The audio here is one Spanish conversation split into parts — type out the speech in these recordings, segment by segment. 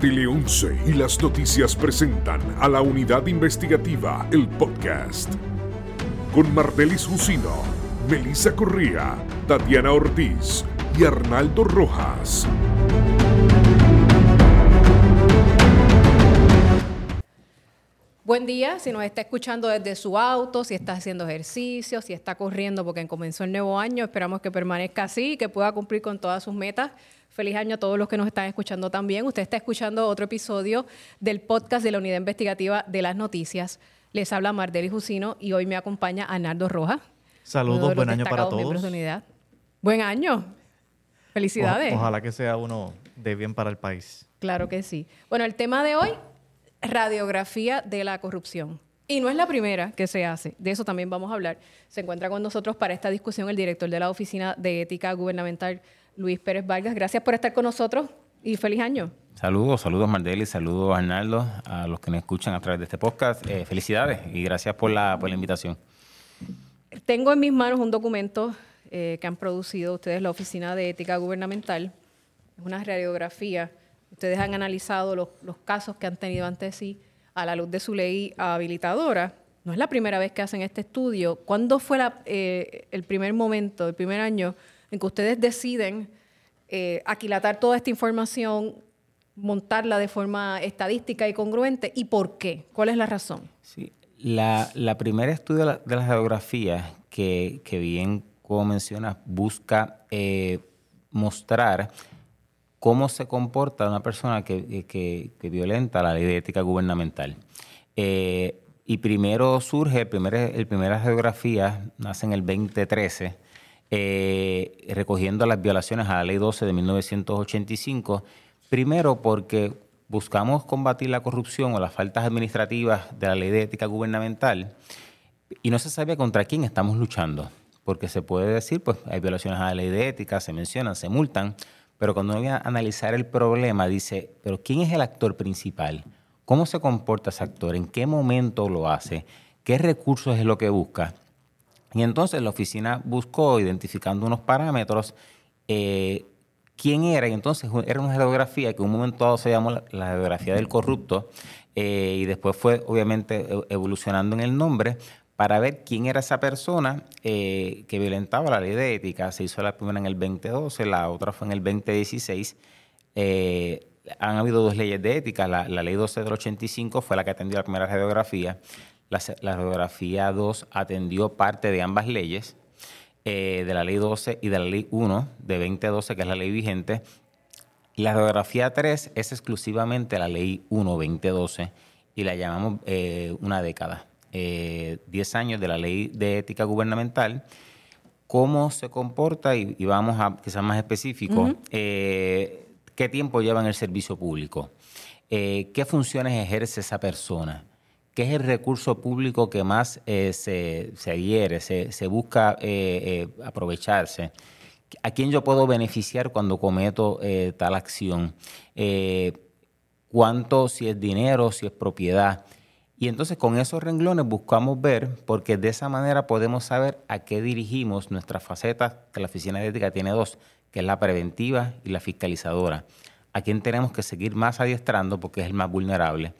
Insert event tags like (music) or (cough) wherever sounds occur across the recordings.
Tele 11 y las noticias presentan a la unidad investigativa El Podcast. Con Martelis Jusino, Melissa Corría, Tatiana Ortiz y Arnaldo Rojas. Buen día, si nos está escuchando desde su auto, si está haciendo ejercicio, si está corriendo porque comenzó el nuevo año, esperamos que permanezca así y que pueda cumplir con todas sus metas. Feliz año a todos los que nos están escuchando también. Usted está escuchando otro episodio del podcast de la Unidad Investigativa de las Noticias. Les habla Mardeli Jusino y hoy me acompaña Arnaldo Rojas. Saludos, buen año para todos. Buen año. Felicidades. ojalá que sea uno de bien para el país. Claro que sí. Bueno, el tema de hoy, radiografía de la corrupción. Y no es la primera que se hace, de eso también vamos a hablar. Se encuentra con nosotros para esta discusión el director de la Oficina de Ética Gubernamental, Luis Pérez Vargas. Gracias por estar con nosotros y feliz año. Saludos, saludos Mardeli, saludos Arnaldo, a los que me escuchan a través de este podcast. Eh, felicidades y gracias por la, por la invitación. Tengo en mis manos un documento eh, que han producido ustedes, la Oficina de Ética Gubernamental. Es una radiografía ustedes han analizado los, casos que han tenido ante sí a la luz de su ley habilitadora. No es la primera vez que hacen este estudio. ¿Cuándo fue eh, el primer momento, el primer año en que ustedes deciden eh, aquilatar toda esta información, montarla de forma estadística y congruente? ¿Y por qué? ¿Cuál es la razón? Sí, la, primera estudio de la, geografía, que, bien como mencionas, busca eh, mostrar cómo se comporta una persona que, que, violenta la ley de ética gubernamental. Eh, y primero surge, el primer, el primera geografía nace en el 2013, eh, recogiendo las violaciones a la ley 12 de 1985, primero porque buscamos combatir la corrupción o las faltas administrativas de la ley de ética gubernamental y no se sabía contra quién estamos luchando, porque se puede decir, pues hay violaciones a la ley de ética, se mencionan, se multan, pero cuando uno viene a analizar el problema, dice, pero ¿quién es el actor principal? ¿Cómo se comporta ese actor? ¿En qué momento lo hace? ¿Qué recursos es lo que busca? Y entonces la oficina buscó, identificando unos parámetros, eh, quién era. Y entonces era una geografía que en un momento dado se llamó la, geografía del corrupto. Eh, y después fue obviamente e, evolucionando en el nombre para ver quién era esa persona eh, que violentaba la ley de ética. Se hizo la primera en el 2012, la otra fue en el 2016. Eh, han habido dos leyes de ética. La, ley 12 del 85 fue la que atendió la primera radiografía. La, radiografía 2 atendió parte de ambas leyes, eh, de la ley 12 y de la ley 1 de 2012, que es la ley vigente. La radiografía 3 es exclusivamente la ley 1 2012 y la llamamos una década. 10 eh, años de la ley de ética gubernamental, cómo se comporta, y, vamos a quizás más específico, eh, qué tiempo lleva en el servicio público, eh, qué funciones ejerce esa persona, qué es el recurso público que más se, se, adhiere, se, busca aprovecharse, a quién yo puedo beneficiar cuando cometo tal acción, cuánto, si es dinero, si es propiedad. Y entonces con esos renglones buscamos ver, porque de esa manera podemos saber a qué dirigimos nuestras facetas, que la oficina de ética tiene dos, que es la preventiva y la fiscalizadora. A quién tenemos que seguir más adiestrando porque es el más vulnerable.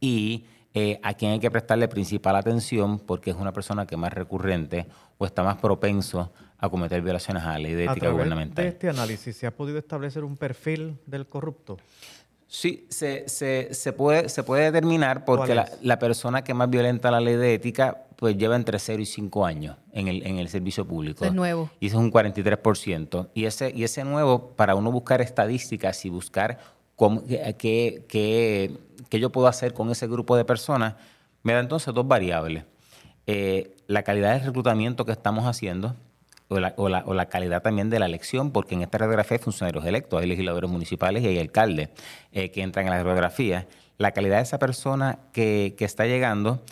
Y eh, a quién hay que prestarle principal atención porque es una persona que es más recurrente o está más propenso a cometer violaciones a la ley de ética gubernamental. De este análisis, ¿se ha podido establecer un perfil del corrupto? Sí, se, se, se, puede, se puede determinar porque la, la, persona que más violenta la ley de ética pues lleva entre 0 y 5 años en el, en el servicio público. es nuevo. Y eso es un 43%. Y ese, y ese nuevo, para uno buscar estadísticas y buscar qué, qué, qué yo puedo hacer con ese grupo de personas, me da entonces dos variables. Eh, la calidad del reclutamiento que estamos haciendo, o la, o, la, calidad también de la elección, porque en esta radiografía hay funcionarios electos, hay legisladores municipales y hay alcaldes eh, que entran en la radiografía. La calidad de esa persona que, que está llegando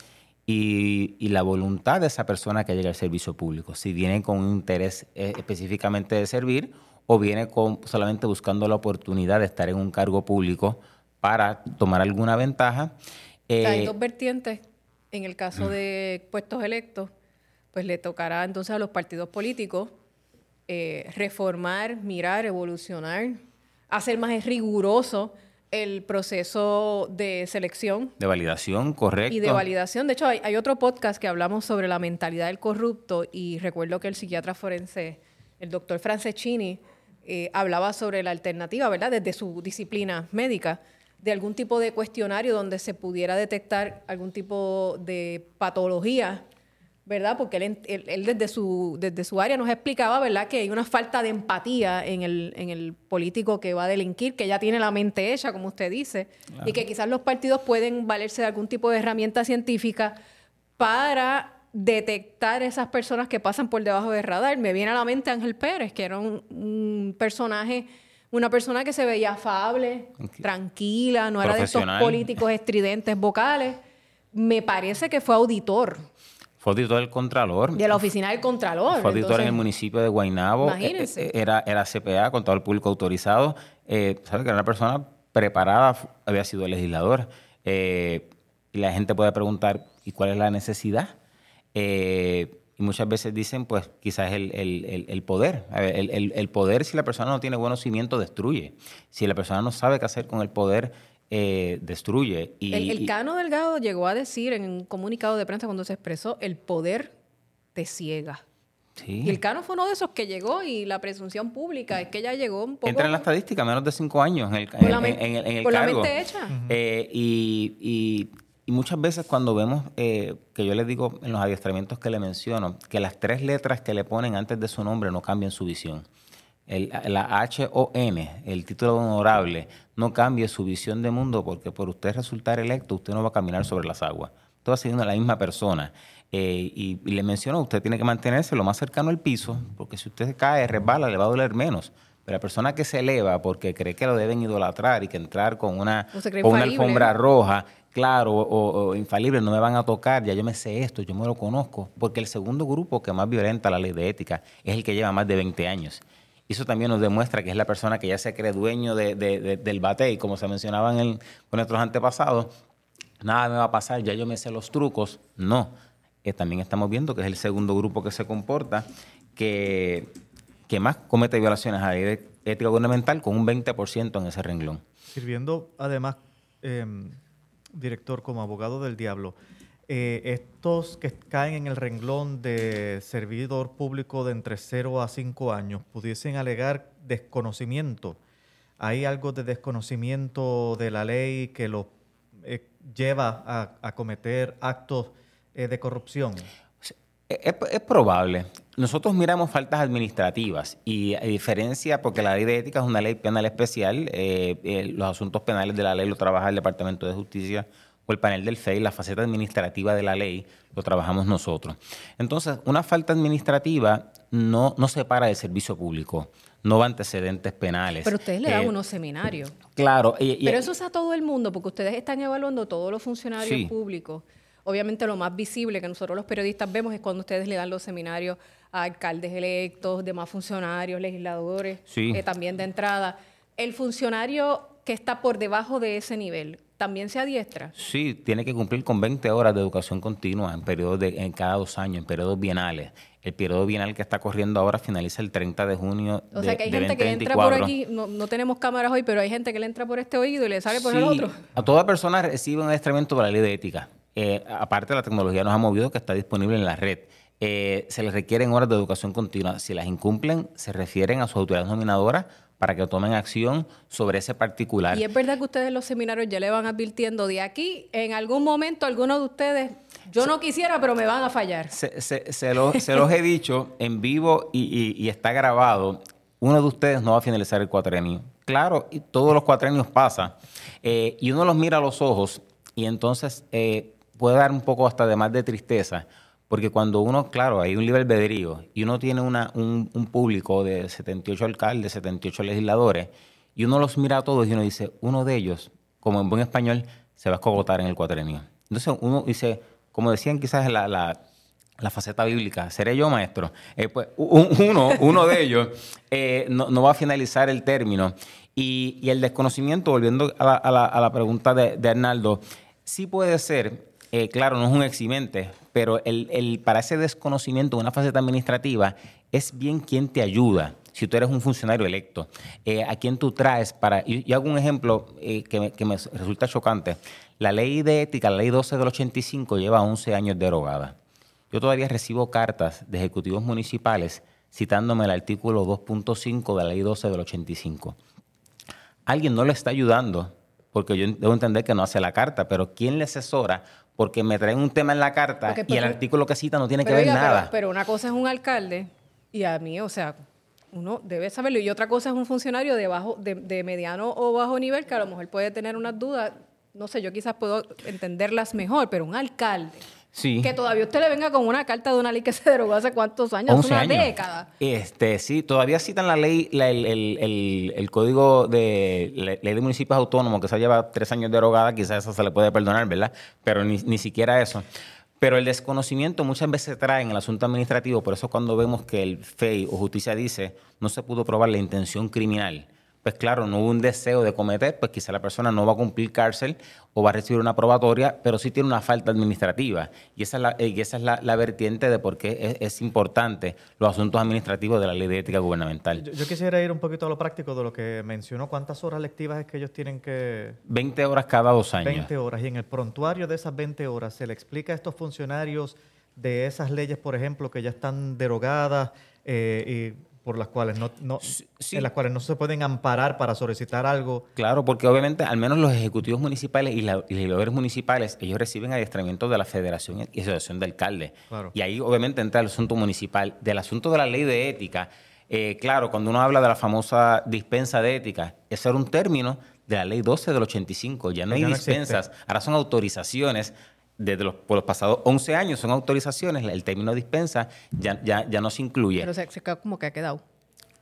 y, y, la voluntad de esa persona que llega al servicio público, si viene con un interés eh, específicamente de servir o viene con, solamente buscando la oportunidad de estar en un cargo público para tomar alguna ventaja. hay eh, dos vertientes en el caso de puestos electos pues le tocará entonces a los partidos políticos eh, reformar, mirar, evolucionar, hacer más riguroso el proceso de selección. De validación, correcto. Y de validación. De hecho, hay, hay, otro podcast que hablamos sobre la mentalidad del corrupto y recuerdo que el psiquiatra forense, el doctor Franceschini, eh, hablaba sobre la alternativa, ¿verdad? Desde su disciplina médica, de algún tipo de cuestionario donde se pudiera detectar algún tipo de patología ¿verdad? Porque él, desde, su, desde su área nos explicaba, ¿verdad?, que hay una falta de empatía en el, en el político que va a delinquir, que ya tiene la mente hecha, como usted dice, y que quizás los partidos pueden valerse de algún tipo de herramienta científica para detectar esas personas que pasan por debajo del radar. Me viene a la mente Ángel Pérez, que era un, personaje una persona que se veía afable, tranquila, no era de esos políticos estridentes vocales. Me parece que fue auditor fue auditor del Contralor. De la oficina del Contralor. Fue auditor en el municipio de Guaynabo. Imagínense. Eh, eh, era, era CPA, todo el público autorizado. Eh, ¿Sabe que era una persona preparada? Había sido legislador. Eh, y la gente puede preguntar, ¿y cuál es la necesidad? Y muchas veces dicen, pues quizás el, el, el poder. El, el, poder, si la persona no tiene conocimiento, destruye. Si la persona no sabe qué hacer con el poder, eh, destruye. Y, el, Cano Delgado llegó a decir en un comunicado de prensa cuando se expresó, el poder te ciega. Y el Cano fue uno de esos que llegó y la presunción pública es que ya llegó un poco... Entra en la estadística, menos de cinco años en el, en, la mente hecha. Eh, y, muchas veces cuando vemos, eh, que yo les digo en los adiestramientos que le menciono, que las tres letras que le ponen antes de su nombre no cambian su visión el, la H-O-N, el título honorable, no cambie su visión de mundo porque por usted resultar electo, usted no va a caminar sobre las aguas. Todo va siendo la misma persona. Eh, y, le menciono, usted tiene que mantenerse lo más cercano al piso, porque si usted cae, resbala, le va a doler menos. Pero la persona que se eleva porque cree que lo deben idolatrar y que entrar con una, con una alfombra roja, claro, o, infalible, no me van a tocar, ya yo me sé esto, yo me lo conozco, porque el segundo grupo que más violenta la ley de ética es el que lleva más de 20 años. Eso también nos demuestra que es la persona que ya se cree dueño de, del bate y como se mencionaba en con nuestros antepasados, nada me va a pasar, ya yo me sé los trucos. No, eh, también estamos viendo que es el segundo grupo que se comporta, que, que más comete violaciones a la ley de ética gubernamental con un 20% en ese renglón. Sirviendo además, em, director, como abogado del diablo, eh, estos que caen en el renglón de servidor público de entre 0 a 5 años pudiesen alegar desconocimiento. ¿Hay algo de desconocimiento de la ley que los eh, lleva a, cometer actos eh, de corrupción? Es, probable. Nosotros miramos faltas administrativas y a diferencia, porque la ley de ética es una ley penal especial, los asuntos penales de la ley lo trabaja el Departamento de Justicia o el panel del FEI, la faceta administrativa de la ley, lo trabajamos nosotros. Entonces, una falta administrativa no, no separa del servicio público, no va antecedentes penales. Pero ustedes le dan eh, unos seminarios. Claro. Pero eso es a todo el mundo, porque ustedes están evaluando todos los funcionarios públicos. Obviamente lo más visible que nosotros los periodistas vemos es cuando ustedes le dan los seminarios a alcaldes electos, demás funcionarios, legisladores, eh, también de entrada. El funcionario que está por debajo de ese nivel, también se adiestra? Sí, tiene que cumplir con 20 horas de educación continua en periodos de, en cada dos años, en periodos bienales. El periodo bienal que está corriendo ahora finaliza el 30 de junio. O sea que hay gente que entra por aquí, no, tenemos cámaras hoy, pero hay gente que le entra por este oído y le sale por el otro. A toda persona recibe un adiestramiento para la ley de ética. Eh, aparte, la tecnología nos ha movido que está disponible en la red. Eh, se les requieren horas de educación continua. Si las incumplen, se refieren a sus autoridades nominadoras para que tomen acción sobre ese particular. Y es verdad que ustedes en los seminarios ya le van advirtiendo de aquí, en algún momento algunos de ustedes, yo no quisiera, pero me van a fallar. Se, se, los he dicho en vivo y, está grabado, uno de ustedes no va a finalizar el cuatrenio. Claro, y todos los cuatrenios pasan. Eh, y uno los mira a los ojos y entonces eh, puede dar un poco hasta de más de tristeza porque cuando uno, claro, hay un libre albedrío y uno tiene una, un, público de 78 alcaldes, 78 legisladores, y uno los mira a todos y uno dice, uno de ellos, como en buen español, se va a escogotar en el cuatrenio. Entonces uno dice, como decían quizás la, la, faceta bíblica, seré yo maestro. Eh, pues uno, uno de ellos eh, no, va a finalizar el término. Y, el desconocimiento, volviendo a la, a la, pregunta de, de Arnaldo, sí puede ser eh, claro, no es un eximente, pero el, para ese desconocimiento, una faceta administrativa, es bien quien te ayuda. si tú eres un funcionario electo, eh, a quién tú traes para... Y, hago un ejemplo eh, que, me, que, me, resulta chocante. La ley de ética, la ley 12 del 85, lleva 11 años derogada. Yo todavía recibo cartas de ejecutivos municipales citándome el artículo 2.5 de la ley 12 del 85. Alguien no le está ayudando, porque yo debo entender que no hace la carta, pero ¿quién le asesora? Porque me traen un tema en la carta y el artículo que cita no tiene que ver nada. Pero, una cosa es un alcalde y a mí, o sea, uno debe saberlo. Y otra cosa es un funcionario de, bajo, de mediano o bajo nivel que a lo mejor puede tener unas dudas. No sé, yo quizás puedo entenderlas mejor, pero un alcalde que todavía usted le venga con una carta de una ley que se derogó hace cuántos años, hace una década. Este, sí, todavía citan la ley, el, código de ley de municipios autónomos, que se lleva tres años derogada, quizás eso se le puede perdonar, ¿verdad? Pero ni, ni siquiera eso. Pero el desconocimiento muchas veces trae en el asunto administrativo, por eso cuando vemos que el FEI o justicia dice no se pudo probar la intención criminal pues claro, no hubo un deseo de cometer, pues quizá la persona no va a cumplir cárcel o va a recibir una probatoria, pero sí tiene una falta administrativa. Y esa es la, y esa es la, vertiente de por qué es, importante los asuntos administrativos de la ley de ética gubernamental. Yo, quisiera ir un poquito a lo práctico de lo que mencionó. ¿Cuántas horas lectivas es que ellos tienen que...? 20 horas cada dos años. 20 horas. Y en el prontuario de esas 20 horas, ¿se le explica a estos funcionarios de esas leyes, por ejemplo, que ya están derogadas eh, y por las cuales no, no en las cuales no se pueden amparar para solicitar algo. Claro, porque obviamente al menos los ejecutivos municipales y, los legisladores municipales, ellos reciben adiestramiento de la Federación y Asociación de Alcaldes. Y ahí obviamente entra el asunto municipal. Del asunto de la ley de ética, eh, claro, cuando uno habla de la famosa dispensa de ética, ese era un término de la ley 12 del 85, ya no hay dispensas, ahora son autorizaciones desde los, por los pasados 11 años son autorizaciones, el término dispensa ya, ya, ya no se incluye. Pero se, se como que ha quedado.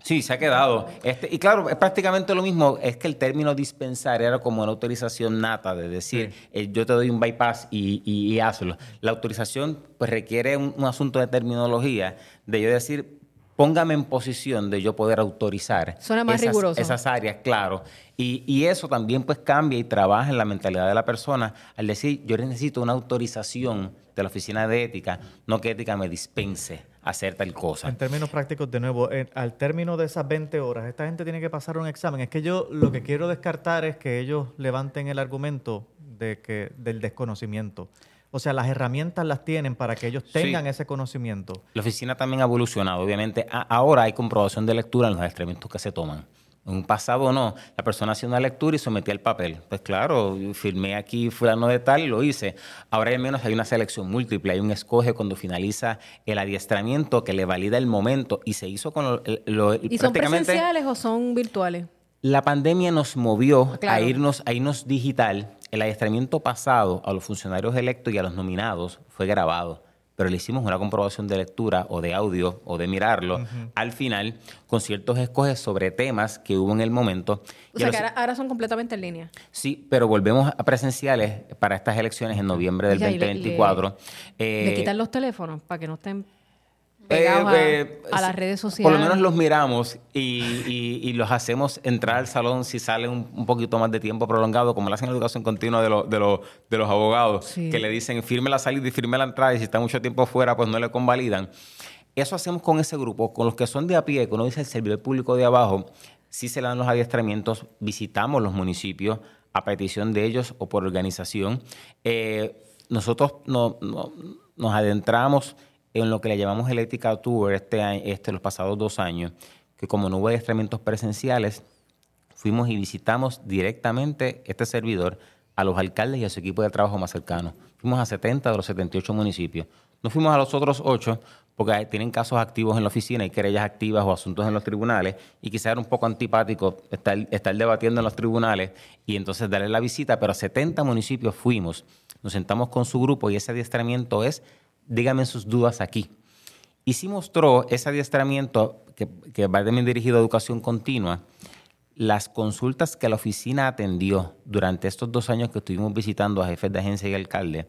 Sí, se ha quedado. Este, y claro, es prácticamente lo mismo. Es que el término dispensar era como una autorización nata, de decir, eh, yo te doy un bypass y, y, hazlo. La autorización pues requiere un, un, asunto de terminología, de yo decir, póngame en posición de yo poder autorizar esas, áreas, claro. Y, eso también pues cambia y trabaja en la mentalidad de la persona al decir, yo necesito una autorización de la oficina de ética, no que ética me dispense hacer tal cosa. En términos prácticos, de nuevo, al término de esas 20 horas, esta gente tiene que pasar un examen. Es que yo lo que quiero descartar es que ellos levanten el argumento de que, del desconocimiento. O sea, las herramientas las tienen para que ellos tengan ese conocimiento. La oficina también ha evolucionado. Obviamente, ahora hay comprobación de lectura en los experimentos que se toman. En un pasado no. La persona hacía una lectura y sometía el papel. Pues claro, firmé aquí fulano de tal y lo hice. Ahora al menos hay una selección múltiple. Hay un escoge cuando finaliza el adiestramiento que le valida el momento y se hizo con lo... ¿Y son presenciales o son virtuales? La pandemia nos movió a, irnos, a irnos digital el adiestramiento pasado a los funcionarios electos y a los nominados fue grabado, pero le hicimos una comprobación de lectura o de audio o de mirarlo al final con ciertos escoges sobre temas que hubo en el momento. O sea, que ahora, son completamente en línea. Sí, pero volvemos a presenciales para estas elecciones en noviembre del 2024. Le, le quitan los teléfonos para que no estén eh, eh, a, las redes sociales. Por lo menos los miramos y, los hacemos entrar al salón si sale un, poquito más de tiempo prolongado, como lo hacen en educación continua de, de, los abogados, que le dicen firme la salida y firme la entrada y si está mucho tiempo fuera, pues no le convalidan. Eso hacemos con ese grupo, con los que son de a pie, como dice el servidor público de abajo, si se le dan los adiestramientos, visitamos los municipios a petición de ellos o por organización. Eh, nosotros no, nos adentramos en lo que le llamamos el Ethical Tour este, este, los pasados dos años, que como no hubo adiestramientos presenciales, fuimos y visitamos directamente este servidor a los alcaldes y a su equipo de trabajo más cercano. Fuimos a 70 de los 78 municipios. No fuimos a los otros ocho porque tienen casos activos en la oficina y querellas activas o asuntos en los tribunales y quizá era un poco antipático estar, estar debatiendo en los tribunales y entonces darle la visita, pero a 70 municipios fuimos, nos sentamos con su grupo y ese adiestramiento es dígame sus dudas aquí. Y sí mostró ese adiestramiento que, que va también dirigido a educación continua, las consultas que la oficina atendió durante estos dos años que estuvimos visitando a jefes de agencia y alcalde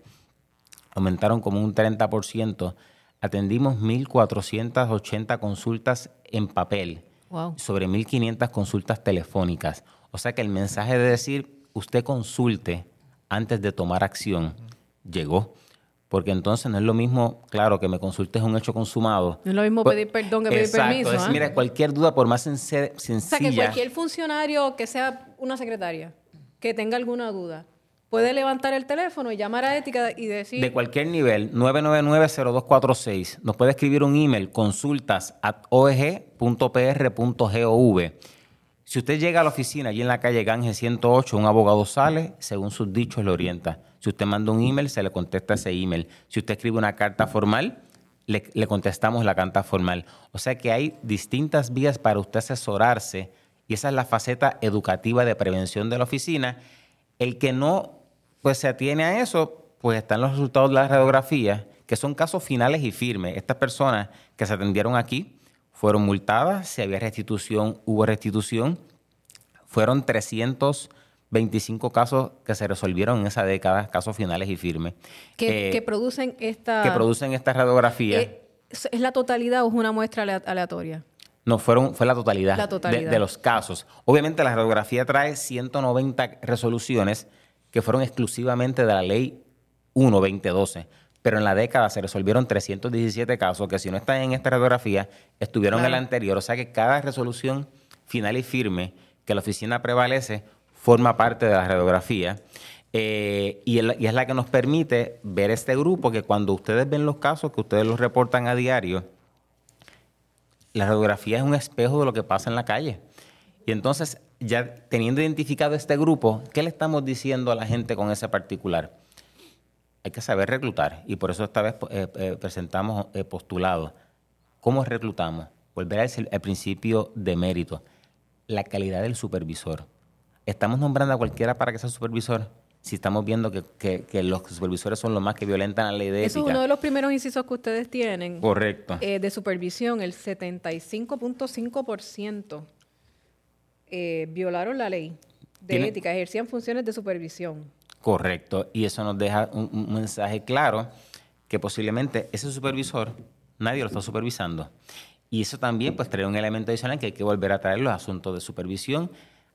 aumentaron como un 30%. Atendimos 1.480 consultas en papel, sobre 1.500 consultas telefónicas. O sea que el mensaje de decir, usted consulte antes de tomar acción, llegó porque entonces no es lo mismo, claro, que me consultes un hecho consumado. No es lo mismo Pues, pedir perdón que pedir exacto, permiso. es, ¿ah? mira, cualquier duda, por más sense- o sencilla... sea, que cualquier funcionario que sea una secretaria que tenga alguna duda puede levantar el teléfono y llamar a ética y decir De cualquier nivel, 999-0246. Nos puede escribir un email, consultas at. Si usted llega a la oficina allí en la calle Gange 108, un abogado sale, según sus dichos le orienta. Si usted manda un email, se le contesta ese email. Si usted escribe una carta formal, le, le contestamos la carta formal. O sea que hay distintas vías para usted asesorarse y esa es la faceta educativa de prevención de la oficina. El que no pues se atiene a eso, pues están los resultados de la radiografía, que son casos finales y firmes. Estas personas que se atendieron aquí fueron multadas, si había restitución, hubo restitución. Fueron 325 casos que se resolvieron en esa década, casos finales y firmes. que, Eh, que producen esta que producen esta radiografía. eh, ¿Es la totalidad o es una muestra alea- aleatoria? No, fueron, fue la totalidad, La de- totalidad. De, los casos. Obviamente la radiografía trae 190 resoluciones que fueron exclusivamente de la ley 1-2012, pero en la década se resolvieron 317 casos que si no están en esta radiografía, estuvieron en la anterior. O sea que cada resolución final y firme que la oficina prevalece forma parte de la radiografía. Eh, y, el- y es la que nos permite ver este grupo que cuando ustedes ven los casos, que ustedes los reportan a diario, la radiografía es un espejo de lo que pasa en la calle. Y entonces, ya teniendo identificado este grupo, ¿qué le estamos diciendo a la gente con ese particular? Hay que saber reclutar. Y por eso esta vez eh, eh, presentamos eh, postulados. ¿Cómo reclutamos? Volver al, al principio de mérito. La calidad del supervisor. ¿Estamos nombrando a cualquiera para que sea supervisor? Si estamos viendo que, que- que los supervisores son los más que violentan la ley de Eso es ética. uno de los primeros incisos que ustedes tienen. Correcto. eh, de supervisión, el 75.5% eh, violaron la ley de Tiene- ética, ejercían funciones de supervisión. Correcto. Y eso nos deja un, mensaje claro que posiblemente ese supervisor nadie lo está supervisando. Y eso también pues trae un elemento adicional que hay que volver a traer los asuntos de supervisión.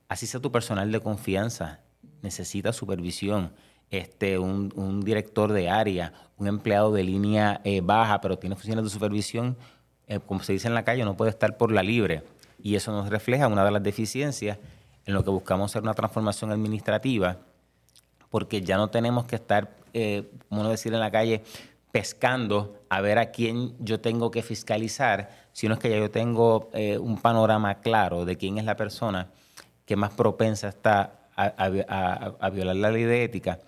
Así sea tu personal de confianza, necesita supervisión. Este, un, un director de área, un empleado de línea eh, baja, pero tiene funciones de supervisión, eh, como se dice en la calle, no puede estar por la libre. Y eso nos refleja una de las deficiencias en lo que buscamos hacer una transformación administrativa porque ya no tenemos que estar, eh, como decir en la calle, pescando a ver a quién yo tengo que fiscalizar, sino es que ya yo tengo eh, un panorama claro de quién es la persona que más propensa está a, a- violar la ley de ética.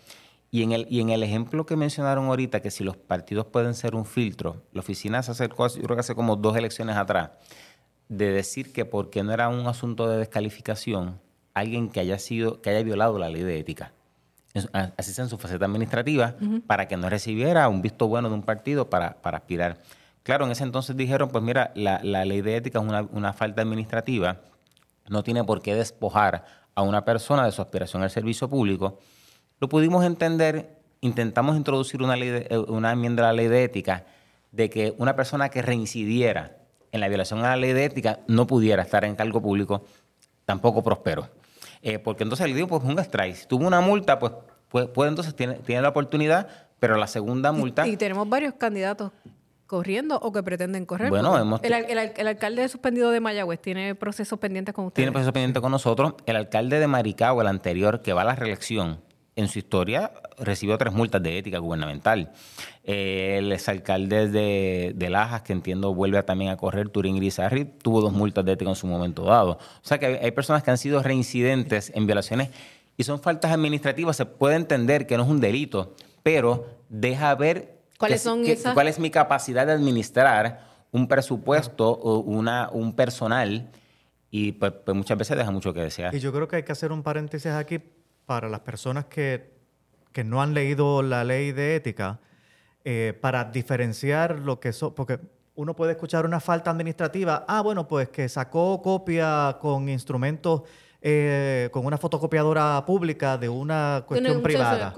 Y en, el, y en el ejemplo que mencionaron ahorita, que si los partidos pueden ser un filtro, la oficina se acercó, yo creo que hace como dos elecciones atrás, de decir que porque no era un asunto de descalificación, alguien que haya sido, que haya violado la ley de ética así sea en su faceta administrativa, para que no recibiera un visto bueno de un partido para, para aspirar. Claro, en ese entonces dijeron, pues mira, la, la ley de ética es una, una falta administrativa, no tiene por qué despojar a una persona de su aspiración al servicio público. Lo pudimos entender, intentamos introducir una, ley de- eh, una enmienda a la ley de ética de que una persona que reincidiera en la violación a la ley de ética no pudiera estar en cargo público, tampoco prosperó. Eh, porque entonces le digo, pues un strike. Si tuvo una multa, pues, pues, pues entonces tiene, tiene la oportunidad, pero la segunda multa... Y tenemos varios candidatos corriendo o que pretenden correr. Bueno, hemos- el, el al- el alcalde suspendido de Mayagüez tiene procesos pendientes con ustedes. Tiene proceso pendiente con nosotros. El alcalde de Maricao, el anterior, que va a la reelección, en su historia recibió tres multas de ética gubernamental. Eh, el exalcalde de, de Lajas, que entiendo vuelve a- también a correr, Turín Grisarri, tuvo dos multas de ética en su momento dado. O sea que hay, hay personas que han sido reincidentes en violaciones y son faltas administrativas. Se puede entender que no es un delito, pero deja ver ¿Cuáles que- son que- esas? cuál es mi capacidad de administrar un presupuesto o una, un personal y pues, pues muchas veces deja mucho que desear. Y yo creo que hay que hacer un paréntesis aquí para las personas que, que no han leído la ley de ética, eh, para diferenciar lo que son, porque uno puede escuchar una falta administrativa, ah, bueno, pues que sacó copia con instrumentos, eh, con una fotocopiadora pública de una cuestión privada.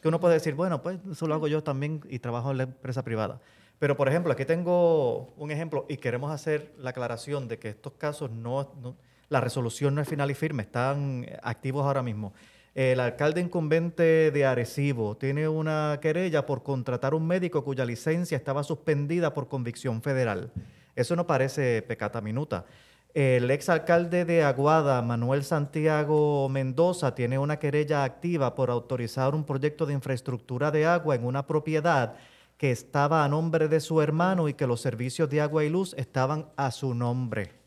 Que uno puede decir, bueno, pues eso lo hago yo también y trabajo en la empresa privada. Pero, por ejemplo, aquí tengo un ejemplo y queremos hacer la aclaración de que estos casos no, no- la resolución no es final y firme, están activos ahora mismo. El alcalde incumbente de Arecibo tiene una querella por contratar un médico cuya licencia estaba suspendida por convicción federal. Eso no parece pecata minuta. El exalcalde de Aguada, Manuel Santiago Mendoza, tiene una querella activa por autorizar un proyecto de infraestructura de agua en una propiedad que estaba a nombre de su hermano y que los servicios de agua y luz estaban a su nombre.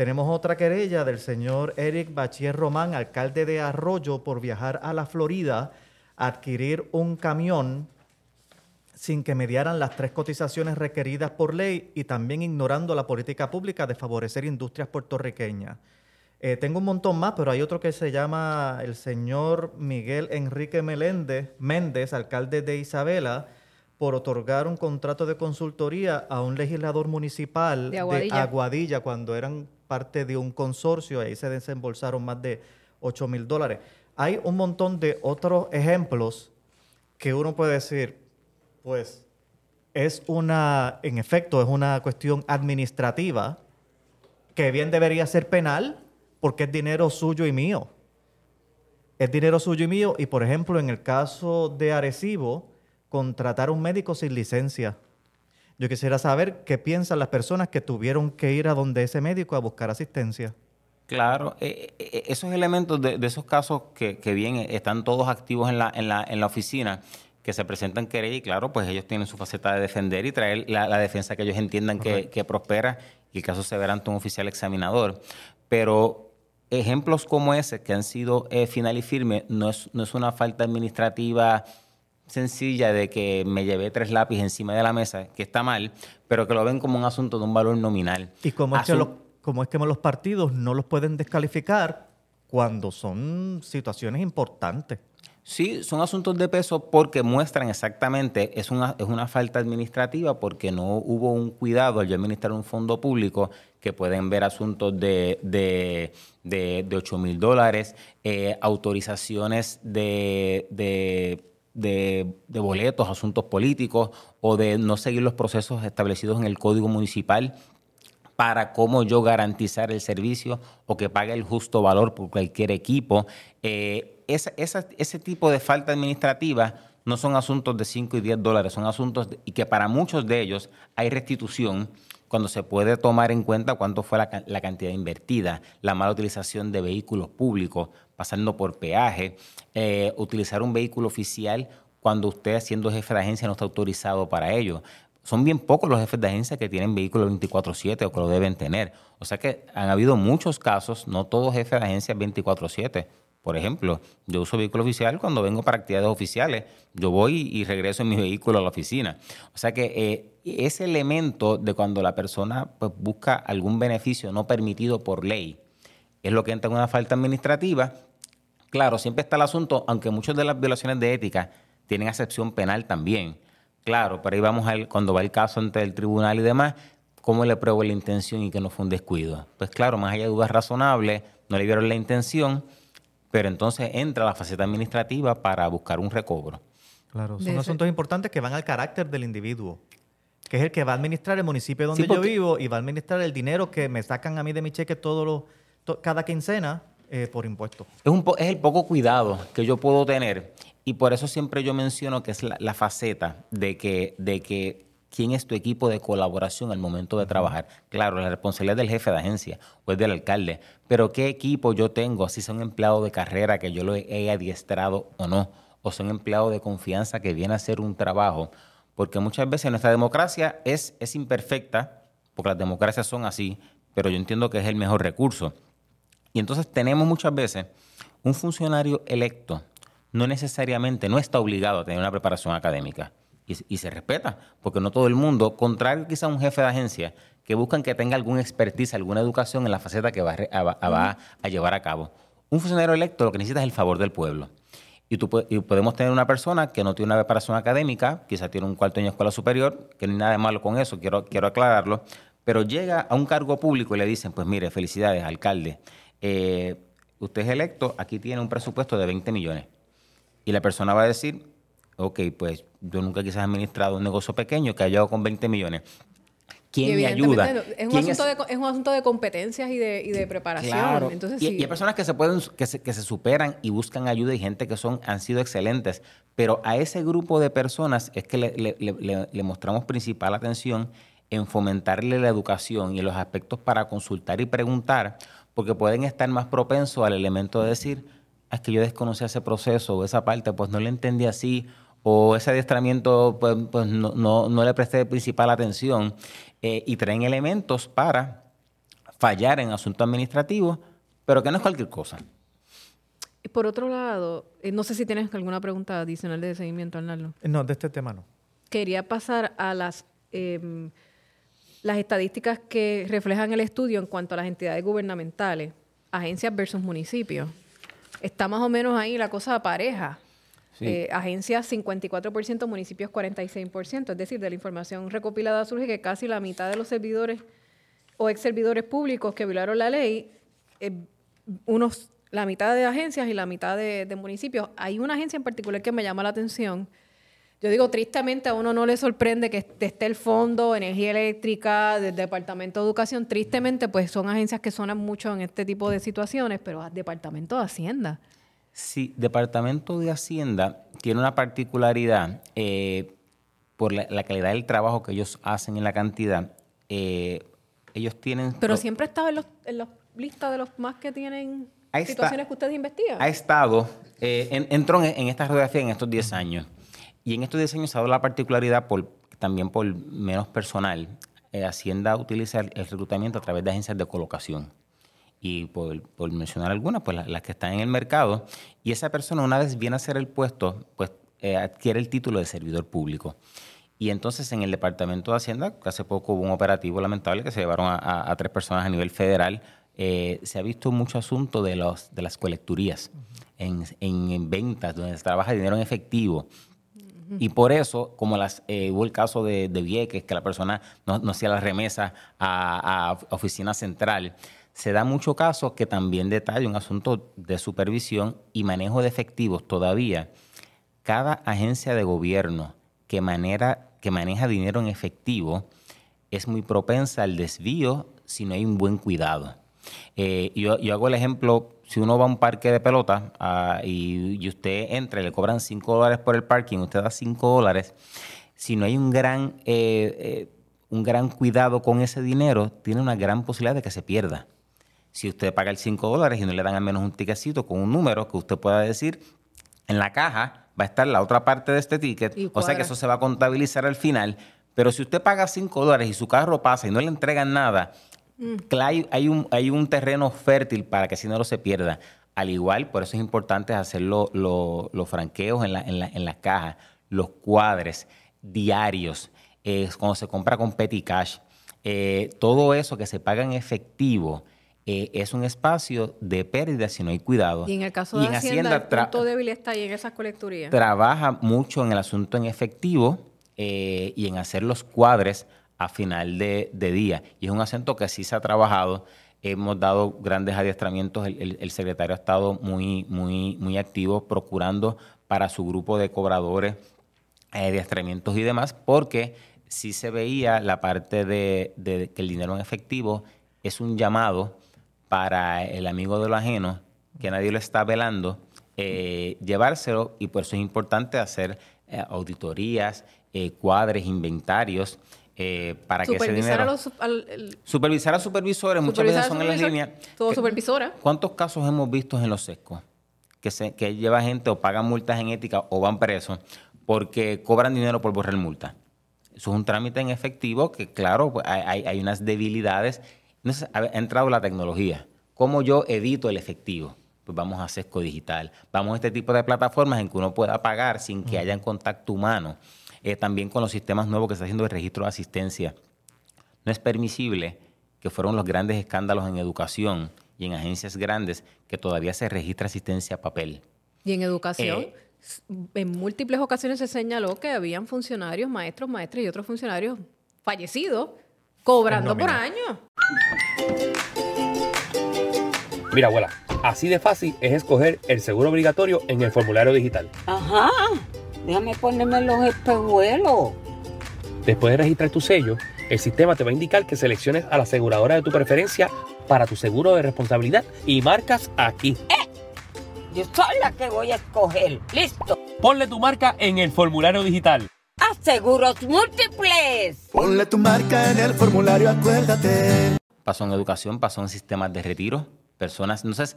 Tenemos otra querella del señor Eric Bachier Román, alcalde de Arroyo, por viajar a la Florida a adquirir un camión sin que mediaran las tres cotizaciones requeridas por ley y también ignorando la política pública de favorecer industrias puertorriqueñas. Eh, tengo un montón más, pero hay otro que se llama el señor Miguel Enrique Meléndez, Méndez, alcalde de Isabela, por otorgar un contrato de consultoría a un legislador municipal De Aguadilla. Aguadilla cuando eran parte de un consorcio, ahí se desembolsaron más de 8 mil dólares. Hay un montón de otros ejemplos que uno puede decir, pues es una, en efecto, es una cuestión administrativa que bien debería ser penal porque es dinero suyo y mío. Es dinero suyo y mío y, por ejemplo, en el caso de Arecibo, contratar un médico sin licencia. Yo quisiera saber qué piensan las personas que tuvieron que ir a donde ese médico a buscar asistencia. Claro, eh, eh, esos elementos de, de esos casos que, que bien están todos activos en la, en la, en la oficina, que se presentan querella y claro, pues ellos tienen su faceta de defender y traer la, la defensa que ellos entiendan que, que prospera y el caso se verá ante un oficial examinador. Pero ejemplos como ese que han sido eh, final y firme no es, no es una falta administrativa sencilla de que me llevé tres lápices encima de la mesa, que está mal, pero que lo ven como un asunto de un valor nominal. ¿Y cómo es, que los, cómo es que los partidos no los pueden descalificar cuando son situaciones importantes? Sí, son asuntos de peso porque muestran exactamente, es una, es una falta administrativa porque no hubo un cuidado al yo administrar un fondo público que pueden ver asuntos de, de, de, de 8 mil dólares, eh, autorizaciones de, de, de, boletos, asuntos políticos o de no seguir los procesos establecidos en el Código Municipal para cómo yo garantizar el servicio o que pague el justo valor por cualquier equipo. Eh, ese tipo de falta administrativa no son asuntos de 5 y 10 dólares, son asuntos y que para muchos de ellos hay restitución cuando se puede tomar en cuenta cuánto fue la cantidad invertida, la mala utilización de vehículos públicos, pasando por peaje, eh, utilizar un vehículo oficial cuando usted siendo jefe de agencia no está autorizado para ello. Son bien pocos los jefes de agencia que tienen vehículos 24/7 o que lo deben tener. O sea que han habido muchos casos, no todos jefes de agencia 24/7. Por ejemplo, yo uso vehículo oficial cuando vengo para actividades oficiales. Yo voy y regreso en mi vehículo a la oficina. O sea que eh, ese elemento de cuando la persona pues, busca algún beneficio no permitido por ley es lo que entra en una falta administrativa. Claro, siempre está el asunto, aunque muchas de las violaciones de ética tienen acepción penal también. Claro, pero ahí vamos al, cuando va el caso ante el tribunal y demás, ¿cómo le pruebo la intención y que no fue un descuido? Pues claro, más allá de dudas razonables, no le vieron la intención, pero entonces entra la faceta administrativa para buscar un recobro. Claro, De son ese- asuntos importantes que van al carácter del individuo, que es el que va a administrar el municipio donde Sí, yo vivo y va a administrar el dinero que me sacan a mí de mi cheque todos los, to- cada quincena eh, por impuestos. Es, un po- es el poco cuidado que yo puedo tener y por eso siempre yo menciono que es la, la faceta de que, de que quién es tu equipo de colaboración al momento de trabajar. Claro, la responsabilidad es del jefe de agencia o es del alcalde, pero qué equipo yo tengo, si son empleados de carrera que yo lo he, he adiestrado o no, o son empleados de confianza que vienen a hacer un trabajo, porque muchas veces nuestra democracia es, es imperfecta, porque las democracias son así, pero yo entiendo que es el mejor recurso. Y entonces tenemos muchas veces un funcionario electo no necesariamente, no está obligado a tener una preparación académica. Y, se respeta, porque no todo el mundo, contrario quizá un jefe de agencia, que buscan que tenga algún expertise, alguna educación en la faceta que va a, llevar a cabo. Un funcionario electo lo que necesita es el favor del pueblo. Y, tú, podemos tener una persona que no tiene una preparación académica, quizá tiene un cuarto año de escuela superior, que no hay nada de malo con eso, quiero, quiero aclararlo, pero llega a un cargo público y le dicen, pues mire, felicidades, alcalde, eh, usted es electo, aquí tiene un presupuesto de 20 millones. Y la persona va a decir, ok, pues yo nunca quizás he administrado un negocio pequeño que ha llegado con 20 millones. quién me ayuda. Es un, asunto De, es un asunto de competencias y de, y de preparación. Claro. Entonces, y, y, hay personas que se pueden, que se, que se superan y buscan ayuda y gente que son, han sido excelentes. Pero a ese grupo de personas es que le, le, le mostramos principal atención en fomentarle la educación y los aspectos para consultar y preguntar, porque pueden estar más propensos al elemento de decir, ah, es que yo desconocía ese proceso o esa parte, pues no le entendí así, o ese adiestramiento pues, pues no, no, le presté principal atención, eh, y traen elementos para fallar en asuntos administrativos, pero que no es cualquier cosa. Por otro lado, eh, no sé si tienes alguna pregunta adicional de seguimiento, Arnaldo. No, de este tema no. Quería pasar a las... Em, las estadísticas que reflejan el estudio en cuanto a las entidades gubernamentales, agencias versus municipios. Está más o menos ahí la cosa pareja. Eh, agencias 54%, municipios 46%. Es decir, de la información recopilada surge que casi la mitad de los servidores o ex servidores públicos que violaron la ley, eh, unos, la mitad de agencias y la mitad de municipios. Hay una agencia en particular que me llama la atención, yo digo, tristemente a uno no le sorprende que esté el Fondo, Energía Eléctrica, del Departamento de Educación. Tristemente, pues son agencias que suenan mucho en este tipo de situaciones, pero Departamento de Hacienda. Sí, Departamento de Hacienda tiene una particularidad eh, por la, calidad del trabajo que ellos hacen en la cantidad. Eh, ellos tienen... Pero siempre ha estado en los, en listas de los más que tienen situaciones que ustedes investigan. Ha estado, eh, entró en, esta radiografía en estos 10 años. Y en estos diseños se ha dado la particularidad, por, también por menos personal, eh, Hacienda utiliza el, reclutamiento a través de agencias de colocación. Y por, mencionar algunas, pues las, que están en el mercado. Y esa persona, una vez viene a hacer el puesto, pues eh, adquiere el título de servidor público. Y entonces en el Departamento de Hacienda, hace poco hubo un operativo lamentable que se llevaron a, tres personas a nivel federal, eh, se ha visto mucho asunto de, los, de las colecturías en, en, ventas, donde se trabaja dinero en efectivo, y por eso, como las, eh, hubo el caso de, Vieques, que la persona no, hacía la remesa a, oficina central, se da mucho caso que también detalla un asunto de supervisión y manejo de efectivos todavía. Cada agencia de gobierno que, manera, que maneja dinero en efectivo es muy propensa al desvío si no hay un buen cuidado. Eh, yo, yo hago el ejemplo si uno va a un parque de pelota ah, y, usted entra y le cobran 5 dólares por el parking, usted da 5 dólares, si no hay un gran, eh, eh, un gran cuidado con ese dinero, tiene una gran posibilidad de que se pierda. Si usted paga el 5 dólares y no le dan al menos un tiquecito con un número que usted pueda decir, en la caja va a estar la otra parte de este ticket, o sea que eso se va a contabilizar al final. Pero si usted paga 5 dólares y su carro pasa y no le entregan nada, hay, hay, un, hay un terreno fértil para que ese dinero se pierda. Al igual, por eso es importante hacer los franqueos en la, en, la, en las cajas, los cuadres diarios, eh, cuando se compra con petty cash. Eh, todo eso que se paga en efectivo eh, es un espacio de pérdida si no hay cuidado. Y en el caso de Hacienda, el punto débil está ahí en esas colecturías. Trabaja mucho en el asunto en efectivo y en hacer los cuadres a final de, día. Y es un acento que sí se ha trabajado. Hemos dado grandes adiestramientos. El, secretario ha estado muy, muy, muy activo procurando para su grupo de cobradores eh, adiestramientos y demás, porque sí se veía la parte de, que el dinero en efectivo es un llamado para el amigo de lo ajeno, que nadie lo está velando, eh, llevárselo y por eso es importante hacer eh, auditorías, cuadres, inventarios eh, para que ese dinero... A los, supervisar a supervisores, muchas veces son en la línea. Todo supervisora. ¿Cuántos casos hemos visto en los sescos? Que, se, que lleva gente o pagan multas en ética o van presos porque cobran dinero por borrar multa. Eso es un trámite en efectivo que, claro, pues, hay, hay unas debilidades. Entonces, ha entrado la tecnología. ¿Cómo yo edito el efectivo? Pues vamos a Sesco Digital. Vamos a este tipo de plataformas en que uno pueda pagar sin que haya contacto humano. Eh, también con los sistemas nuevos que está haciendo el registro de asistencia. No es permisible que fueron los grandes escándalos en educación y en agencias grandes que todavía se registra asistencia a papel. Y en educación, eh, en múltiples ocasiones se señaló que habían funcionarios, maestros, maestras y otros funcionarios fallecidos cobrando por año. Mira, abuela, así de fácil es escoger el seguro obligatorio en el formulario digital. Ajá. Déjame ponerme los espejuelos. Después de registrar tu sello, El sistema te va a indicar que selecciones a la aseguradora de tu preferencia para tu seguro de responsabilidad y marcas aquí. Yo soy la que voy a escoger. Listo. Ponle tu marca en el formulario digital. Aseguros múltiples. Ponle tu marca en el formulario, acuérdate. Pasó en educación, pasó en sistemas de retiro, personas. Entonces,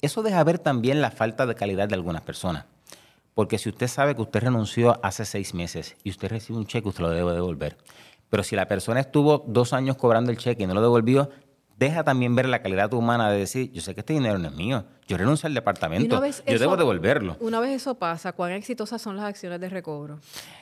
eso deja ver también la falta de calidad de algunas personas. Porque si usted sabe que usted renunció hace seis meses y usted recibe un cheque, usted lo debe devolver. Pero si la persona estuvo dos años cobrando el cheque y no lo devolvió, deja también ver la calidad humana de decir, yo sé que este dinero no es mío, yo renuncio al departamento, yo eso- debo devolverlo. Una vez eso pasa, cuán exitosas son las acciones de recobro.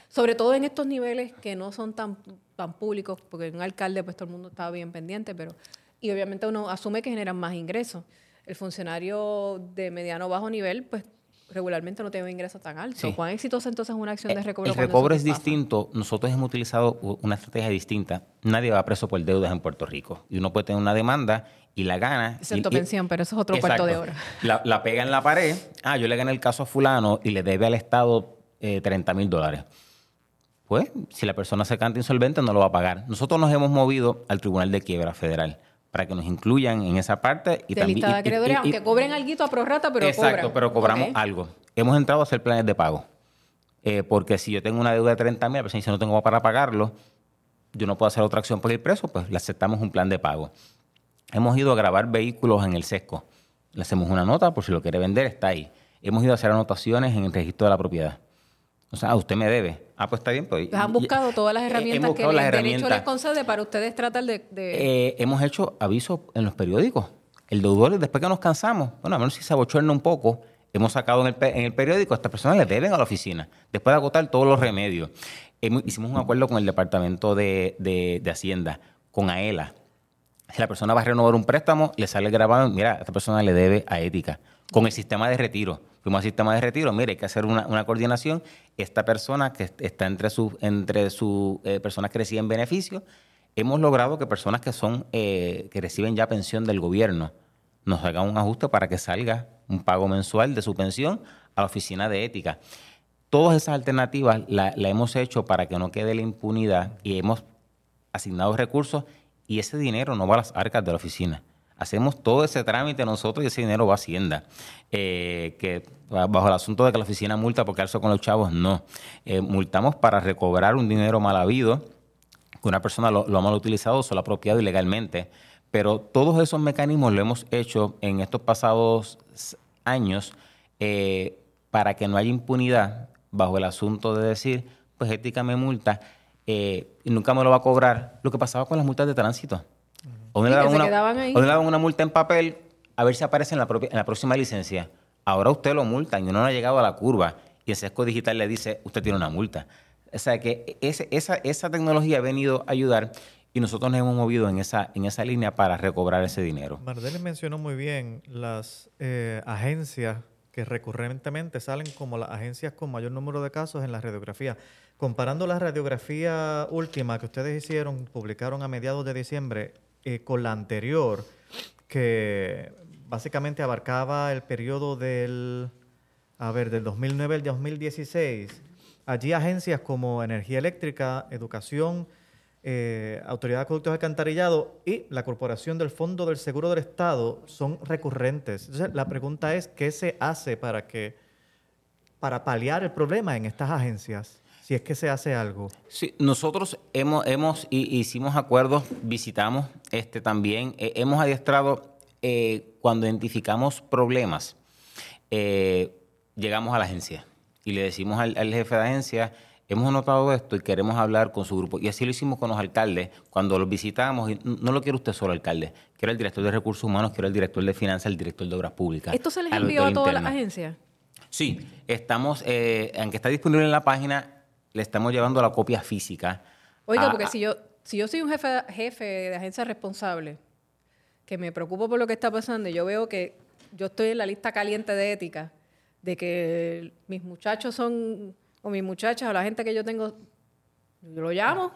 Sobre todo en estos niveles que no son tan, tan públicos, porque un alcalde, pues todo el mundo estaba bien pendiente, pero. Y obviamente uno asume que generan más ingresos. El funcionario de mediano o bajo nivel, pues regularmente no tiene ingresos tan altos. Sí. ¿Cuán exitosa entonces es una acción de Eh, recobro? El recobro es pasa? distinto. Nosotros hemos utilizado una estrategia distinta. Nadie va preso por deudas en Puerto Rico. Y uno puede tener una demanda y la gana. Excepto y- y- pensión, pero eso es otro cuarto de hora. La, la pega en la pared. Ah, yo le gané el caso a fulano y le debe al Estado eh, 30 mil dólares. Pues, si la persona se canta insolvente, no lo va a pagar. Nosotros nos hemos movido al Tribunal de Quiebra Federal para que nos incluyan en esa parte. Y de también, lista de acreedores, y- aunque cobren algo a prorrata, pero Exacto, cobran. pero cobramos algo. Hemos entrado a hacer planes de pago. Eh, porque si yo tengo una deuda de 30 mil, la persona dice no tengo para pagarlo, yo no puedo hacer otra acción por ir preso, pues le aceptamos un plan de pago. Hemos ido a grabar vehículos en el sesco. Le hacemos una nota, por si lo quiere vender, está ahí. Hemos ido a hacer anotaciones en el registro de la propiedad. O sea, usted me debe. Ah, pues está bien. Pues, Pues han y- buscado todas las herramientas que buscado el las derecho les herramientas. concede para ustedes tratar de... de- Eh, hemos hecho avisos en los periódicos. El deudor, después que nos cansamos, bueno, a menos si se abochorna un poco, hemos sacado en el, en el periódico, a estas personas le deben a la oficina, después de agotar todos los remedios. Hemos- hicimos un acuerdo con el Departamento de, de- de Hacienda, con AELA. Si la persona va a renovar un préstamo, le sale grabado, mira, esta persona le debe a ética. Con el sistema de retiro. Fuimos al sistema de retiro, mire, hay que hacer una, coordinación. Esta persona que est- está entre sus entre sus eh, personas que reciben beneficios, hemos logrado que personas que son eh, que reciben ya pensión del gobierno nos hagan un ajuste para que salga un pago mensual de su pensión a la oficina de ética. Todas esas alternativas la, la hemos hecho para que no quede la impunidad y hemos asignado recursos y ese dinero no va a las arcas de la oficina. Hacemos todo ese trámite nosotros y ese dinero va a Hacienda. Eh, que ba- bajo el asunto de que la oficina multa por quedarse con los chavos, no. Eh, multamos para recobrar un dinero mal habido, que una persona lo, ha mal utilizado o se lo ha apropiado ilegalmente. Pero todos esos mecanismos lo hemos hecho en estos pasados años eh, para que no haya impunidad bajo el asunto de decir, pues ética me multa y nunca me lo va a cobrar. Lo que pasaba con las multas de tránsito. O Sí, le que daban se una, quedaban ahí. o le daban una multa en papel a ver si aparece en la, propia- en la próxima licencia. Ahora usted lo multan y uno no ha llegado a la curva y el sesco digital le dice, usted tiene una multa. O sea que ese- esa, esa tecnología ha venido a ayudar y nosotros nos hemos movido en esa, en esa línea para recobrar ese dinero. Mardeles mencionó muy bien las eh, agencias que recurrentemente salen como las agencias con mayor número de casos en la radiografía. Comparando la radiografía última que ustedes hicieron, publicaron a mediados de diciembre, eh, con la anterior, que básicamente abarcaba el periodo del, a ver, del 2009 al 2016, allí agencias como Energía Eléctrica, Educación, eh, Autoridad de Acueductos y Alcantarillado y la Corporación del Fondo del Seguro del Estado son recurrentes. Entonces, la pregunta es, ¿qué se hace para que para paliar el problema en estas agencias? Si es que se hace algo. Sí, nosotros hemos, hemos hi- hicimos acuerdos, visitamos este también, eh, hemos adiestrado eh, cuando identificamos problemas, eh, llegamos a la agencia y le decimos al, al jefe de agencia, hemos notado esto y queremos hablar con su grupo. Y así lo hicimos con los alcaldes, cuando los visitamos, y no lo quiere usted solo, alcalde, quiero el director de recursos humanos, quiero el director de finanzas, el director de obras públicas. ¿Esto se les envió a todas las interno. agencias? Sí, estamos, eh, aunque está disponible en la página, le estamos llevando la copia física. Oiga, a- porque a- si yo, si yo soy un jefe, jefe de agencia responsable, que me preocupo por lo que está pasando, y yo veo que yo estoy en la lista caliente de ética, de que mis muchachos son, o mis muchachas, o la gente que yo tengo, yo lo llamo,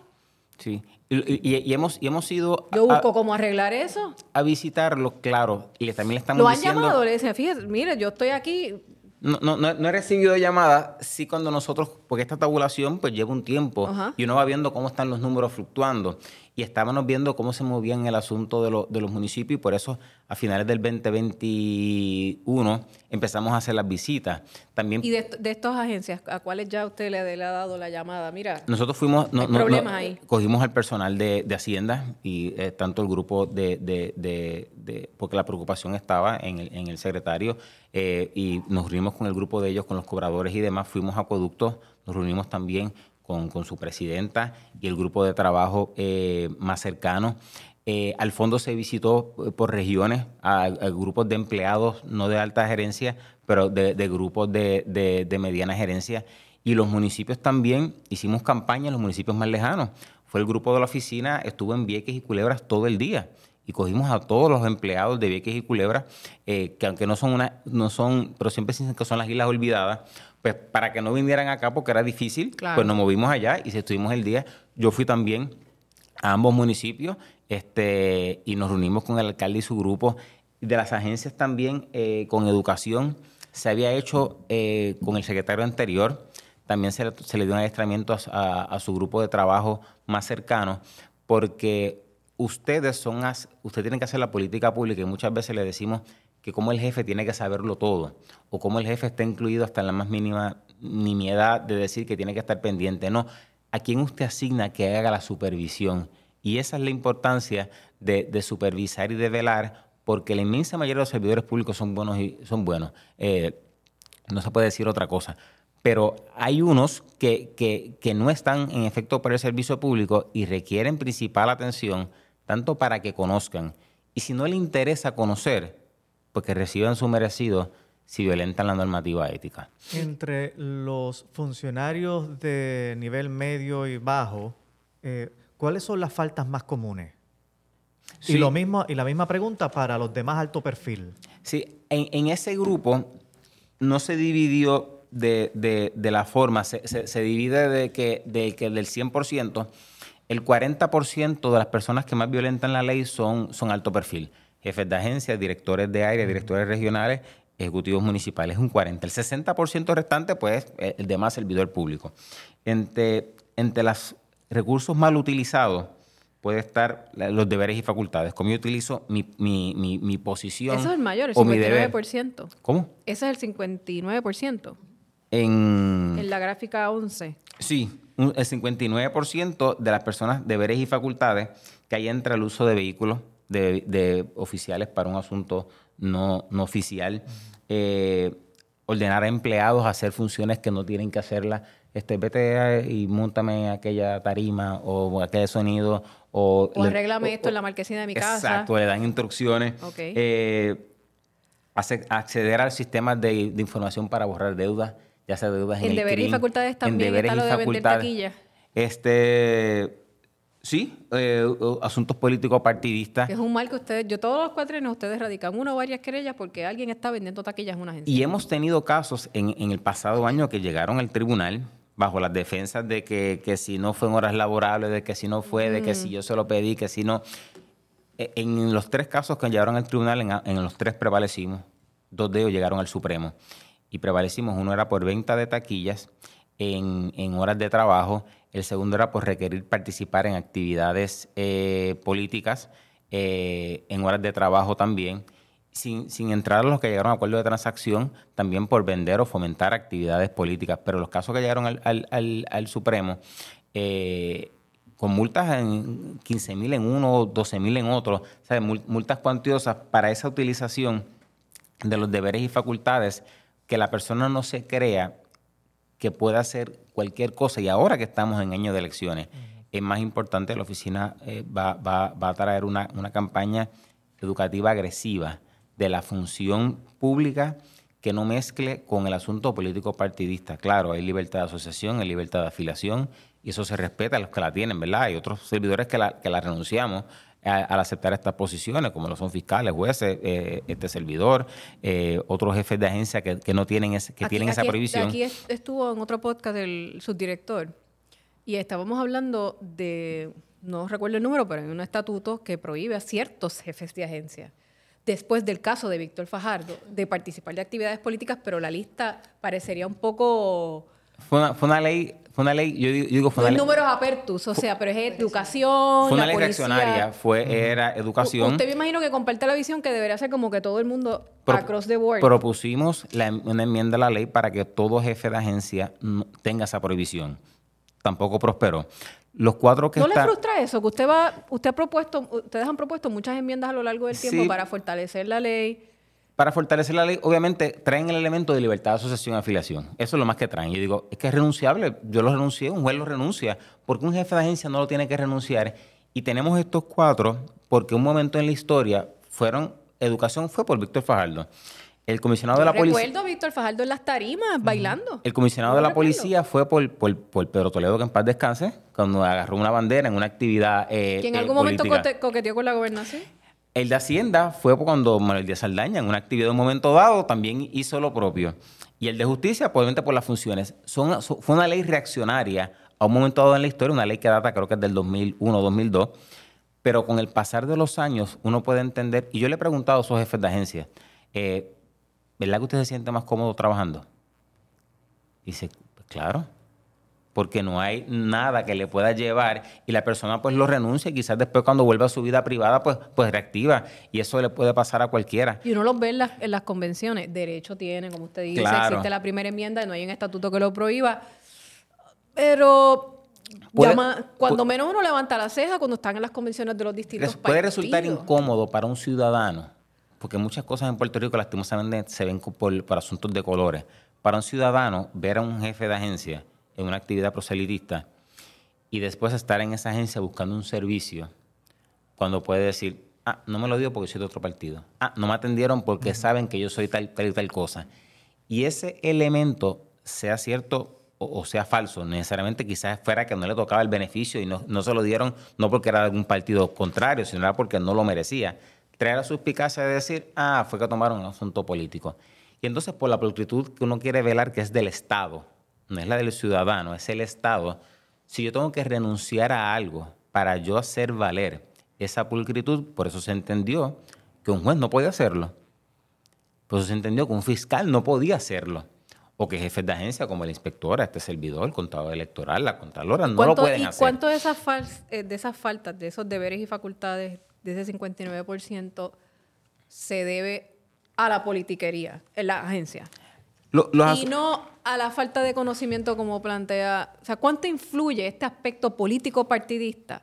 Sí, y, y- y hemos, y hemos ido yo a, busco cómo arreglar eso. a visitarlo, claro, y también le estamos Lo han diciendo... llamado, le dicen, fíjate, mire, yo estoy aquí, No, no, no, no he recibido llamadas, sí cuando nosotros porque esta tabulación pues lleva un tiempo Ajá. y uno va viendo cómo están los números fluctuando. Y estábamos viendo cómo se movían el asunto de, lo- de los municipios y por eso a finales del 2021 empezamos a hacer las visitas. También Y de, de estas agencias, ¿a cuáles ya usted le, le ha dado la llamada? Mira, nosotros fuimos, no, Hay no- no- ahí. cogimos al personal de, de Hacienda y eh, tanto el grupo de, de- de- de- porque la preocupación estaba en el, en el secretario eh, y nos reunimos con el grupo de ellos, con los cobradores y demás, fuimos a acueductos, nos reunimos también con, con su presidenta y el grupo de trabajo eh, más cercano. Eh, al fondo se visitó eh, por regiones a, grupos de empleados, no de alta gerencia, pero de, grupos de, de- de mediana gerencia. Y los municipios también hicimos campaña en los municipios más lejanos. Fue el grupo de la oficina, estuvo en Vieques y Culebras todo el día. Y cogimos a todos los empleados de Vieques y Culebras, eh, que aunque no son una, no son, pero siempre dicen que son las islas olvidadas, pues para que no vinieran acá porque era difícil, Claro. pues nos movimos allá y si estuvimos el día. Yo fui también a ambos municipios este, y nos reunimos con el alcalde y su grupo. De las agencias también, eh, con educación, se había hecho eh, con el secretario anterior, también se le, se le dio un adiestramiento a, a- a su grupo de trabajo más cercano, porque ustedes son, as- ustedes tienen que hacer la política pública y muchas veces le decimos que como el jefe tiene que saberlo todo, o como el jefe está incluido hasta en la más mínima nimiedad de decir que tiene que estar pendiente. No, ¿a quién usted asigna que haga la supervisión? Y esa es la importancia de, de supervisar y de velar, porque la inmensa mayoría de los servidores públicos son buenos y son buenos. Eh, no se puede decir otra cosa. Pero hay unos que, que- que no están en efecto para el servicio público y requieren principal atención, tanto para que conozcan. Y si no le interesa conocer, pues que reciban su merecido si violentan la normativa ética. Entre los funcionarios de nivel medio y bajo, eh, ¿cuáles son las faltas más comunes? Sí. Y, lo mismo, y la misma pregunta para los de más alto perfil. Sí, en, en ese grupo no se dividió de, de- de la forma, se, se- se divide de que, de que del 100%, el 40% de las personas que más violentan la ley son, son alto perfil. Jefes de agencias, directores de área, directores regionales, ejecutivos municipales, un 40%. El 60% restante, pues, el demás servidor público. Entre, entre los recursos mal utilizados, puede estar los deberes y facultades. Como yo utilizo mi, mi, mi, mi posición eso es el mayor, el o mi deber. 59%. ¿Cómo? Ese es el 59% En, en la gráfica 11. sí, un- el 59% de las personas deberes y facultades que ahí entra el uso de vehículos de, de oficiales para un asunto no, no oficial. Eh, ordenar a empleados a hacer funciones que no tienen que hacerlas. Este, vete y montame aquella tarima o aquel sonido. O, O le- o- esto en la marquesina de mi casa. Exacto, le dan instrucciones. Ok. Eh, acceder al sistema de, de información para borrar deudas, ya sea deudas en, En el deberes y facultades en también deberes está y lo de vender facultades. taquillas. Este, sí, eh, asuntos políticos partidistas. Que es un mal que ustedes, yo todos los cuatrinos, ustedes radican una o varias querellas porque alguien está vendiendo taquillas en una agencia. Y hemos tenido casos en, en el pasado año que llegaron al tribunal bajo las defensas de que, que si no fue en horas laborables, de que si no fue, de que si yo se lo pedí, que si no. E- En los tres casos que llegaron al tribunal, en, a- en los tres prevalecimos. Dos de ellos llegaron al Supremo. Y prevalecimos. Uno era por venta de taquillas en, en horas de trabajo. El segundo era por requerir participar en actividades eh, políticas eh, en horas de trabajo también. Sin, sin entrar a los que llegaron a acuerdo de transacción, también por vender o fomentar actividades políticas. Pero los casos que llegaron al, al- al- Supremo, eh, con multas en 15 mil en uno, 12 mil en otro, o sea, mul- multas cuantiosas para esa utilización de los deberes y facultades, que la persona no se crea que pueda hacer cualquier cosa. Y ahora que estamos en año de elecciones, es más importante, la oficina eh, va, va- va a traer una, una campaña educativa agresiva de la función pública que no mezcle con el asunto político partidista. Claro, hay libertad de asociación, hay libertad de afiliación, y eso se respeta a los que la tienen, ¿verdad? Hay otros servidores que la, que la renunciamos al aceptar estas posiciones, como lo son fiscales, jueces, eh, este servidor, eh, otros jefes de agencia que, que no tienen, ese- que Aquí- tienen esa prohibición. Aquí est- estuvo en otro podcast el subdirector y estábamos hablando de, no recuerdo el número, pero hay un estatuto que prohíbe a ciertos jefes de agencia, después del caso de Víctor Fajardo, de participar de actividades políticas, pero la lista parecería un poco Fue una, fue una ley, fue una ley, yo digo, yo digo, fue una ley, números apertus, o sea, pero es educación, fue una la ley policía. reaccionaria, fue, era educación. U- Usted me imagino que comparte la visión que debería ser como que todo el mundo Pro- across the board. Propusimos la, una enmienda a la ley para que todo jefe de agencia no- tenga esa prohibición. Tampoco prosperó. Los cuatro que ¿No le están... frustra eso? Que usted va, usted ha propuesto, ustedes han propuesto muchas enmiendas a lo largo del tiempo Sí. para fortalecer la ley. Para fortalecer la ley, obviamente traen el elemento de libertad de asociación y afiliación. Eso es lo más que traen. Yo digo, es que es renunciable. Yo lo renuncié, un juez lo renuncia. porque un jefe de agencia no lo tiene que renunciar? Y tenemos estos cuatro porque un momento en la historia fueron, educación fue por Víctor Fajardo. El comisionado de la policía. Recuerdo a Víctor Fajardo en las tarimas bailando. El comisionado No de la recuerdo. policía fue por, por, por Pedro Toledo, que en paz descanse, cuando agarró una bandera en una actividad eh, Que en eh, algún momento política. coqueteó con la gobernación. El de Hacienda fue cuando Manuel Díaz Saldaña, en una actividad de un momento dado, también hizo lo propio. Y el de justicia, probablemente por las funciones. Fue una ley reaccionaria a un momento dado en la historia, una ley que data creo que es del 2001 2002. Pero con el pasar de los años, uno puede entender, y yo le he preguntado a esos jefes de agencia, eh, ¿verdad que usted se siente más cómodo trabajando? Dice, pues claro, porque no hay nada que le pueda llevar y la persona pues lo renuncia y quizás después cuando vuelva a su vida privada pues, pues reactiva y eso le puede pasar a cualquiera. Y uno los ve en las, en las convenciones. Derecho tiene, como usted dice, Claro. existe la primera enmienda y no hay un estatuto que lo prohíba. Pero Puede- llama- cuando menos uno levanta la ceja cuando están en las convenciones de los distintos Res- puede resultar incómodo para un ciudadano, porque muchas cosas en Puerto Rico lastimosamente se ven por asuntos de colores. Para un ciudadano ver a un jefe de agencia en una actividad proselitista y después estar en esa agencia buscando un servicio, cuando puede decir, ah, no me lo dio porque soy de otro partido. Ah, no me atendieron porque saben que yo soy tal, tal y tal cosa. Y ese elemento, sea cierto o, o sea falso, necesariamente quizás fuera que no le tocaba el beneficio y no, no se lo dieron, no porque era de algún partido contrario, sino era porque no lo merecía. Traer la suspicacia de decir, ah, fue que tomaron un asunto político. Y entonces, por la pulcritud que uno quiere velar, que es del Estado, no es la del ciudadano, es el Estado, si yo tengo que renunciar a algo para yo hacer valer esa pulcritud, por eso se entendió que un juez no podía hacerlo. Por eso se entendió que un fiscal no podía hacerlo. O que jefes de agencia como el inspector, este servidor, el contador electoral, la contralora, no lo ¿Cuánto- pueden ¿Y hacer. cuánto de esas, eh, de esas faltas, de esos deberes y facultades, de ese 59%, se debe a la politiquería en la agencia? Lo- los y no a la falta de conocimiento como plantea... O sea, ¿cuánto influye este aspecto político partidista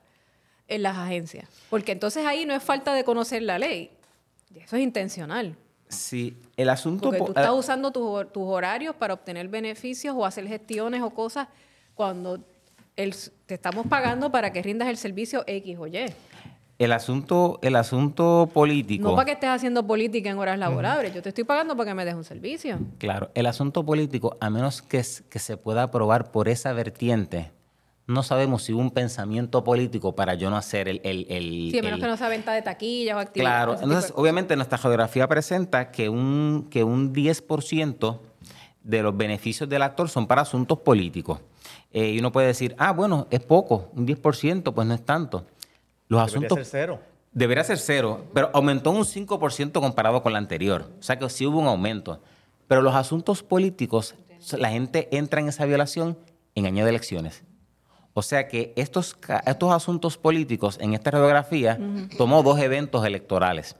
en las agencias? Porque entonces ahí no es falta de conocer la ley. Eso es intencional. Sí, el asunto... Porque po- tú estás eh, usando tus horarios para obtener beneficios o hacer gestiones o cosas cuando el- te estamos pagando para que rindas el servicio X o Y. el asunto, el asunto político... No para que estés haciendo política en horas laborables. Yo te estoy pagando para que me des un servicio. Claro, el asunto político, a menos que, se pueda aprobar por esa vertiente, no sabemos si hubo un pensamiento político para yo no hacer el... el, el- Sí, a menos el- que no sea venta de taquillas o actividades. Claro, de entonces obviamente nuestra geografía presenta que un, que un 10% de los beneficios del actor son para asuntos políticos. Eh, y uno puede decir, ah, bueno, es poco, un 10%, pues no es tanto. Los Debería asuntos... ser cero. Debería ser cero, pero aumentó un 5% comparado con la anterior. O sea que sí hubo un aumento. Pero los asuntos políticos, la gente entra en esa violación en año de elecciones. O sea que estos, estos asuntos políticos en esta radiografía tomó dos eventos electorales.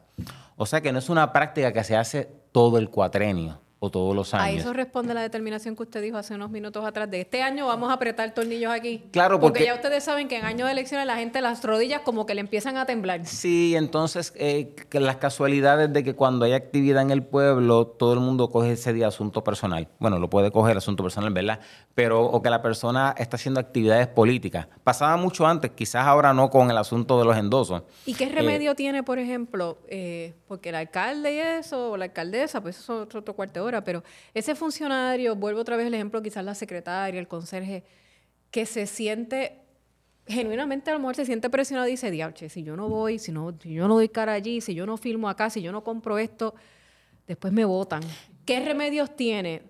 O sea que no es una práctica que se hace todo el cuatrenio o todos los A años. eso responde la determinación que usted dijo hace unos minutos atrás. De este año vamos a apretar tornillos aquí. Claro, porque, porque- ya ustedes saben que en año de elecciones la gente las rodillas como que le empiezan a temblar. Sí, entonces eh, que las casualidades de que cuando hay actividad en el pueblo, todo el mundo coge ese día asunto personal. Bueno, lo puede coger asunto personal, ¿verdad? Pero, o que la persona está haciendo actividades políticas. Pasaba mucho antes, quizás ahora no con el asunto de los endosos. ¿Y qué remedio tiene, por ejemplo, eh, porque el alcalde y eso, o la alcaldesa, pues eso es otro, otro cuarto de hora, pero ese funcionario, vuelvo otra vez el ejemplo, quizás la secretaria, el conserje, que se siente, genuinamente a lo mejor se siente presionado y dice, diabche, si yo no voy, si, no, si yo no doy cara allí, si yo no filmo acá, si yo no compro esto, después me votan. ¿Qué remedios tiene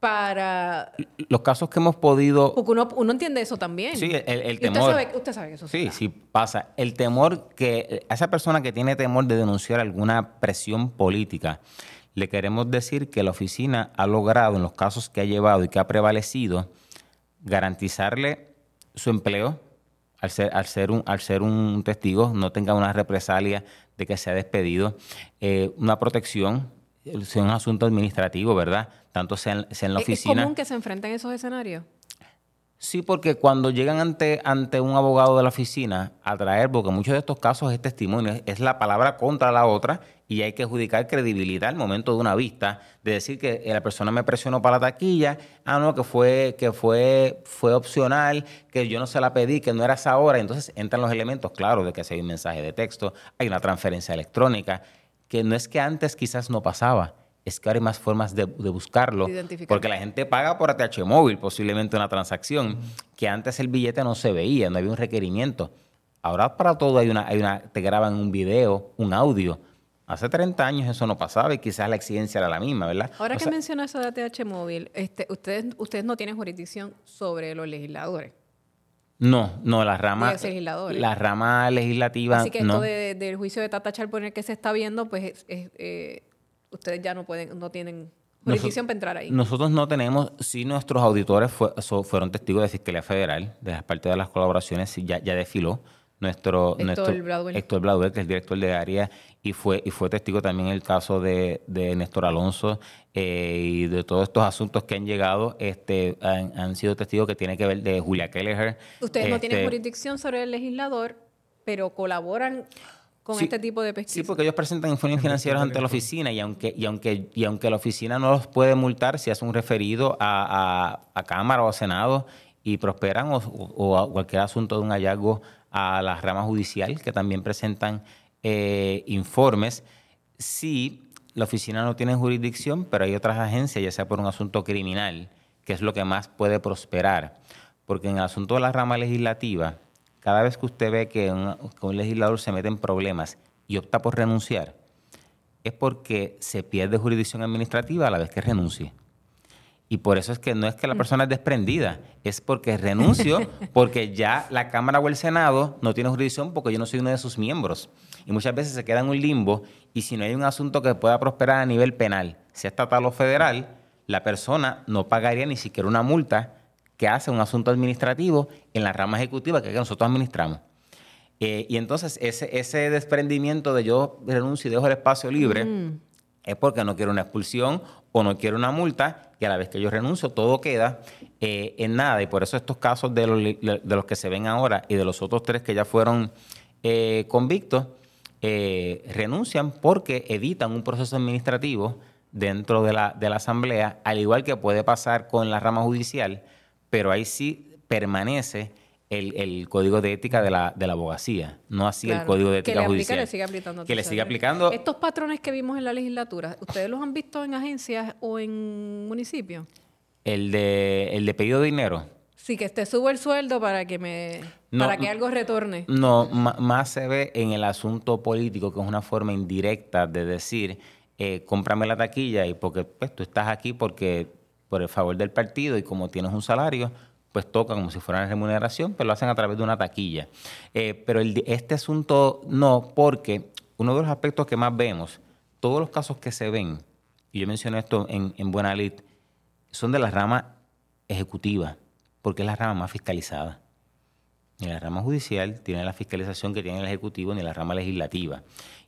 para...? Los casos que hemos podido Porque uno, uno entiende eso también. Sí, el, el Y usted temor. sabe, usted sabe que eso Sí, está. sí pasa. El temor que a esa persona que tiene temor de denunciar alguna presión política, le queremos decir que la oficina ha logrado en los casos que ha llevado y que ha prevalecido garantizarle su empleo al ser, al ser, un, al ser un testigo, no tenga una represalia de que sea despedido, eh, una protección, sea un asunto administrativo, ¿verdad? Tanto sea en, sea en la ¿Es- oficina. ¿Es común que se enfrenten esos escenarios? Sí, porque cuando llegan ante, ante un abogado de la oficina a traer, porque muchos de estos casos es testimonio, es- la palabra contra la otra y hay que adjudicar credibilidad al momento de una vista, de decir que eh, la persona me presionó para la taquilla, ah, no, que fue, que fue, fue opcional, que yo no se la pedí, que no era esa hora. Entonces entran los elementos, claro, de que si hay un mensaje de texto, hay una transferencia electrónica, que no es que antes quizás no pasaba, es que ahora hay más formas de, de buscarlo, porque la gente paga por ATH móvil, posiblemente una transacción, que antes el billete no se veía, no había un requerimiento. Ahora para todo hay una, hay una, te graban un video, un audio. Hace 30 años eso no pasaba y quizás la exigencia era la misma, ¿verdad? Ahora O que sea, menciona eso de ATH móvil, este, ustedes, ustedes no tienen jurisdicción sobre los legisladores. No, no, la rama, la rama legislativa, Así que no. esto de- del juicio de Tata Char por el que se está viendo, pues es- es, eh, ustedes ya no pueden, no tienen jurisdicción para entrar ahí. Nosotros no tenemos, sí nuestros auditores fue- so- fueron testigos de Fiscalía Federal, de las partes de las colaboraciones, ya, ya desfiló nuestro Héctor nuestro. Héctor que es el director de área, y fue, y fue testigo también en el caso de, de Néstor Alonso eh, y de todos estos asuntos que han llegado, este, han, han sido testigos que tiene que ver de Julia Kelleher. Ustedes no tienen este, jurisdicción sobre el legislador, pero colaboran con Sí, este tipo de pesquisas. Sí, porque ellos presentan informes financieros ante la oficina y aunque, y aunque, y aunque la oficina no los puede multar si hace un referido a, a- a Cámara o a Senado y prosperan o, o a cualquier asunto de un hallazgo a la rama judicial que también presentan eh, informes, sí, la oficina no tiene jurisdicción, pero hay otras agencias, ya sea por un asunto criminal, que es lo que más puede prosperar. Porque en el asunto de la rama legislativa, cada vez que usted ve que un, que un legislador se mete en problemas y opta por renunciar, es porque se pierde jurisdicción administrativa a la vez que renuncie. Y por eso es que no es que la persona es desprendida, es porque renuncio, (laughs) porque ya la Cámara o el Senado no tiene jurisdicción porque yo no soy uno de sus miembros. Y muchas veces se queda en un limbo y si no hay un asunto que pueda prosperar a nivel penal, sea estatal o federal, la persona no pagaría ni siquiera una multa que hace un asunto administrativo en la rama ejecutiva que, que nosotros administramos. Eh, y entonces ese, ese desprendimiento de yo renuncio y dejo el espacio libre es porque no quiero una expulsión o no quiero una multa y a la vez que yo renuncio todo queda eh, en nada. Y por eso estos casos de los, de los que se ven ahora y de los otros tres que ya fueron eh, convictos renuncian porque evitan un proceso administrativo dentro de la, de la Asamblea, al igual que puede pasar con la rama judicial, pero ahí sí permanece el, el código de ética de la, de la abogacía, no así el código de que ética aplica, judicial. le sigue aplicando. que le sigue aplicando. Estos patrones que vimos en la legislatura, ¿ustedes los han visto en agencias o en municipios? El de, el de pedido de dinero. Sí, que te subo el sueldo para que me No, para que algo retorne. No, más se ve en el asunto político, que es una forma indirecta de decir, eh, cómprame la taquilla y porque pues, tú estás aquí porque por el favor del partido y como tienes un salario, pues toca como si fuera una remuneración, pero lo hacen a través de una taquilla. Eh, pero este asunto no, porque uno de los aspectos que más vemos, todos los casos que se ven, y yo mencioné esto en, en Buena Lid, son de la rama ejecutiva, porque es la rama más fiscalizada. Ni la rama judicial tiene la fiscalización que tiene el Ejecutivo, ni la rama legislativa.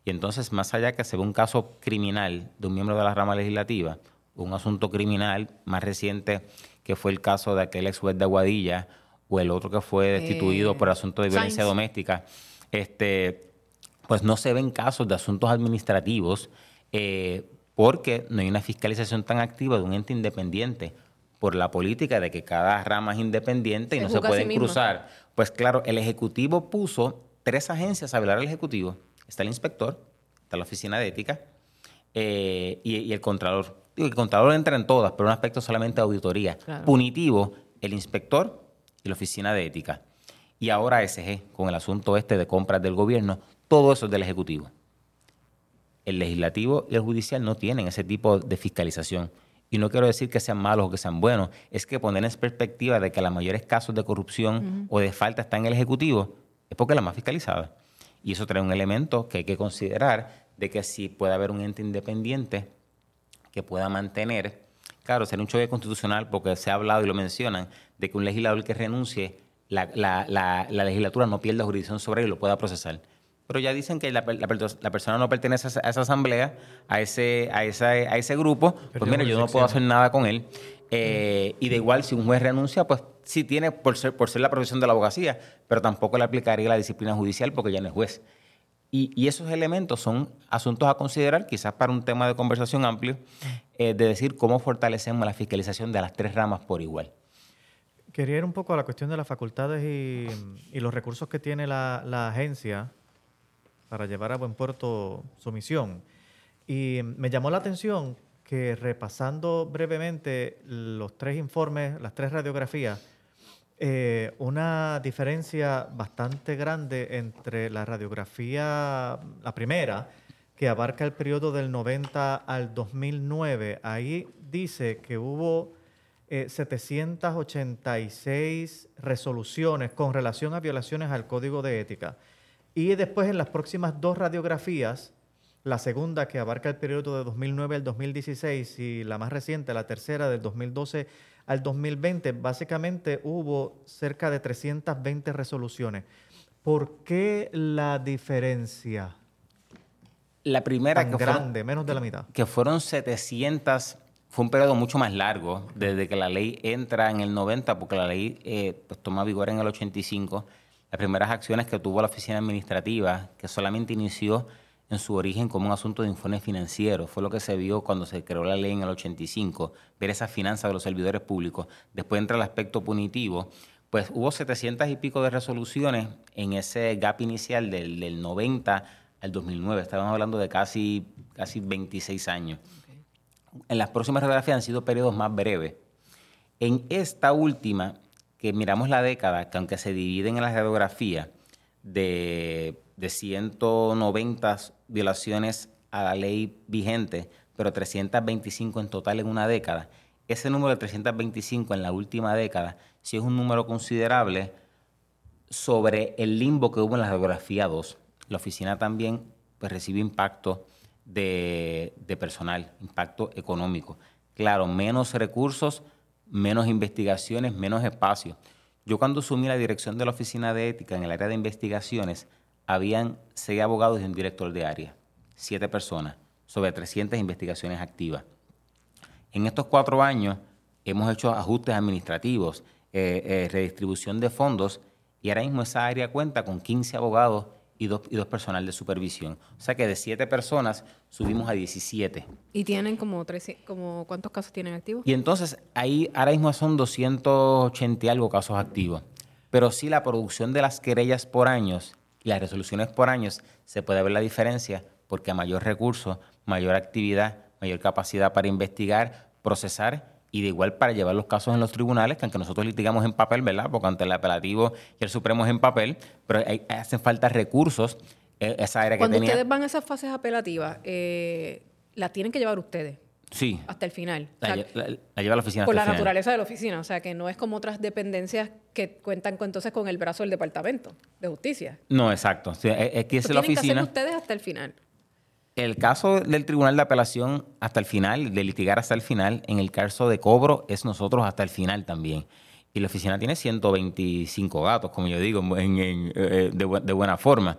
Y entonces, más allá que se ve un caso criminal de un miembro de la rama legislativa, un asunto criminal más reciente que fue el caso de aquel ex juez de Aguadilla, o el otro que fue destituido Eh, por asunto de violencia Sainz. doméstica, este, pues no se ven casos de asuntos administrativos eh, porque no hay una fiscalización tan activa de un ente independiente por la política de que cada rama es independiente y no se sí pueden cruzar. Pues claro, el Ejecutivo puso tres agencias a velar al Ejecutivo. Está el inspector, está la Oficina de Ética eh, y, y el Contralor. Digo, el Contralor entra en todas, pero un aspecto solamente de auditoría. Claro. Punitivo, el inspector y la Oficina de Ética. Y ahora SG, con el asunto este de compras del gobierno, todo eso es del Ejecutivo. El legislativo y el judicial no tienen ese tipo de fiscalización. Y no quiero decir que sean malos o que sean buenos, es que poner en perspectiva de que los mayores casos de corrupción o de falta están en el Ejecutivo es porque es la más fiscalizada. Y eso trae un elemento que hay que considerar de que si puede haber un ente independiente que pueda mantener Claro, sería un choque constitucional porque se ha hablado y lo mencionan de que un legislador que renuncie, la, la- la- la legislatura no pierda jurisdicción sobre él y lo pueda procesar. Pero ya dicen que la, per- la per- la persona no pertenece a esa, asamblea, a ese, a, esa- a ese grupo, pues mira, yo no puedo hacer nada con él. Eh, y de igual, si un juez renuncia, pues sí tiene por ser, por ser la profesión de la abogacía, pero tampoco le aplicaría la disciplina judicial porque ya no es juez. Y, esos elementos son asuntos a considerar, quizás para un tema de conversación amplio, eh, de decir cómo fortalecemos la fiscalización de las tres ramas por igual. Quería ir un poco a la cuestión de las facultades y, los recursos que tiene la agencia para llevar a buen puerto su misión. Y me llamó la atención que repasando brevemente los tres informes, las tres radiografías, eh, una diferencia bastante grande entre la radiografía, la primera, que abarca el periodo del 90 al 2009. Ahí dice que hubo eh, 786 resoluciones con relación a violaciones al código de ética. Y después en las próximas dos radiografías, la segunda que abarca el periodo de 2009 al 2016 y la más reciente, la tercera del 2012 al 2020, básicamente hubo cerca de 320 resoluciones. ¿Por qué la diferencia La primera tan que fueron- grande, menos de la mitad? que fueron 700, fue un periodo mucho más largo, desde que la ley entra en el 90, porque la ley eh, pues, toma vigor en el 85. Las primeras acciones que tuvo la oficina administrativa, que solamente inició en su origen como un asunto de informe financiero, fue lo que se vio cuando se creó la ley en el 85, ver esas finanzas de los servidores públicos. Después entra el aspecto punitivo, pues hubo 700 y pico de resoluciones en ese gap inicial del, del 90 al 2009. Estábamos hablando de casi, casi 26 años. En las próximas radiografías han sido periodos más breves. En esta última, que miramos la década, que aunque se divide en la radiografía de, de 190 violaciones a la ley vigente, pero 325 en total en una década, ese número de 325 en la última década sí es un número considerable sobre el limbo que hubo en la radiografía 2. La oficina también pues, recibe impacto de personal, impacto económico. Claro, menos recursos, menos investigaciones, menos espacio. Yo cuando asumí la dirección de la oficina de ética en el área de investigaciones, habían seis abogados y un director de área, siete personas, sobre 300 investigaciones activas. En estos cuatro años hemos hecho ajustes administrativos, eh, eh, redistribución de fondos y ahora mismo esa área cuenta con 15 abogados y dos, y dos personal de supervisión. O sea que de siete personas subimos a 17. Y tienen como, 300 como ¿cuántos casos tienen activos? Y entonces ahí ahora mismo son 280 y algo casos activos. Pero sí la producción de las querellas por años y las resoluciones por años se puede ver la diferencia porque a mayor recurso, mayor actividad, mayor capacidad para investigar, procesar y de igual para llevar los casos en los tribunales, que aunque nosotros litigamos en papel, ¿verdad? Porque ante el apelativo y el Supremo es en papel, pero hay- hacen falta recursos, eh, esa área que Cuando tenía... ustedes van a esas fases apelativas, eh, la tienen que llevar ustedes Sí, hasta el final. O la, sea, lle- la- la lleva a la oficina por hasta la final. naturaleza de la oficina. O sea, que no es como otras dependencias que cuentan con, entonces con el brazo del Departamento de Justicia. No, exacto. Sí, es, es que es la que oficina... hacerlo ustedes hasta el final. El caso del Tribunal de Apelación hasta el final, de litigar hasta el final, en el caso de cobro es nosotros hasta el final también. Y la oficina tiene 125 gatos, como yo digo, en- en, eh, de buena forma.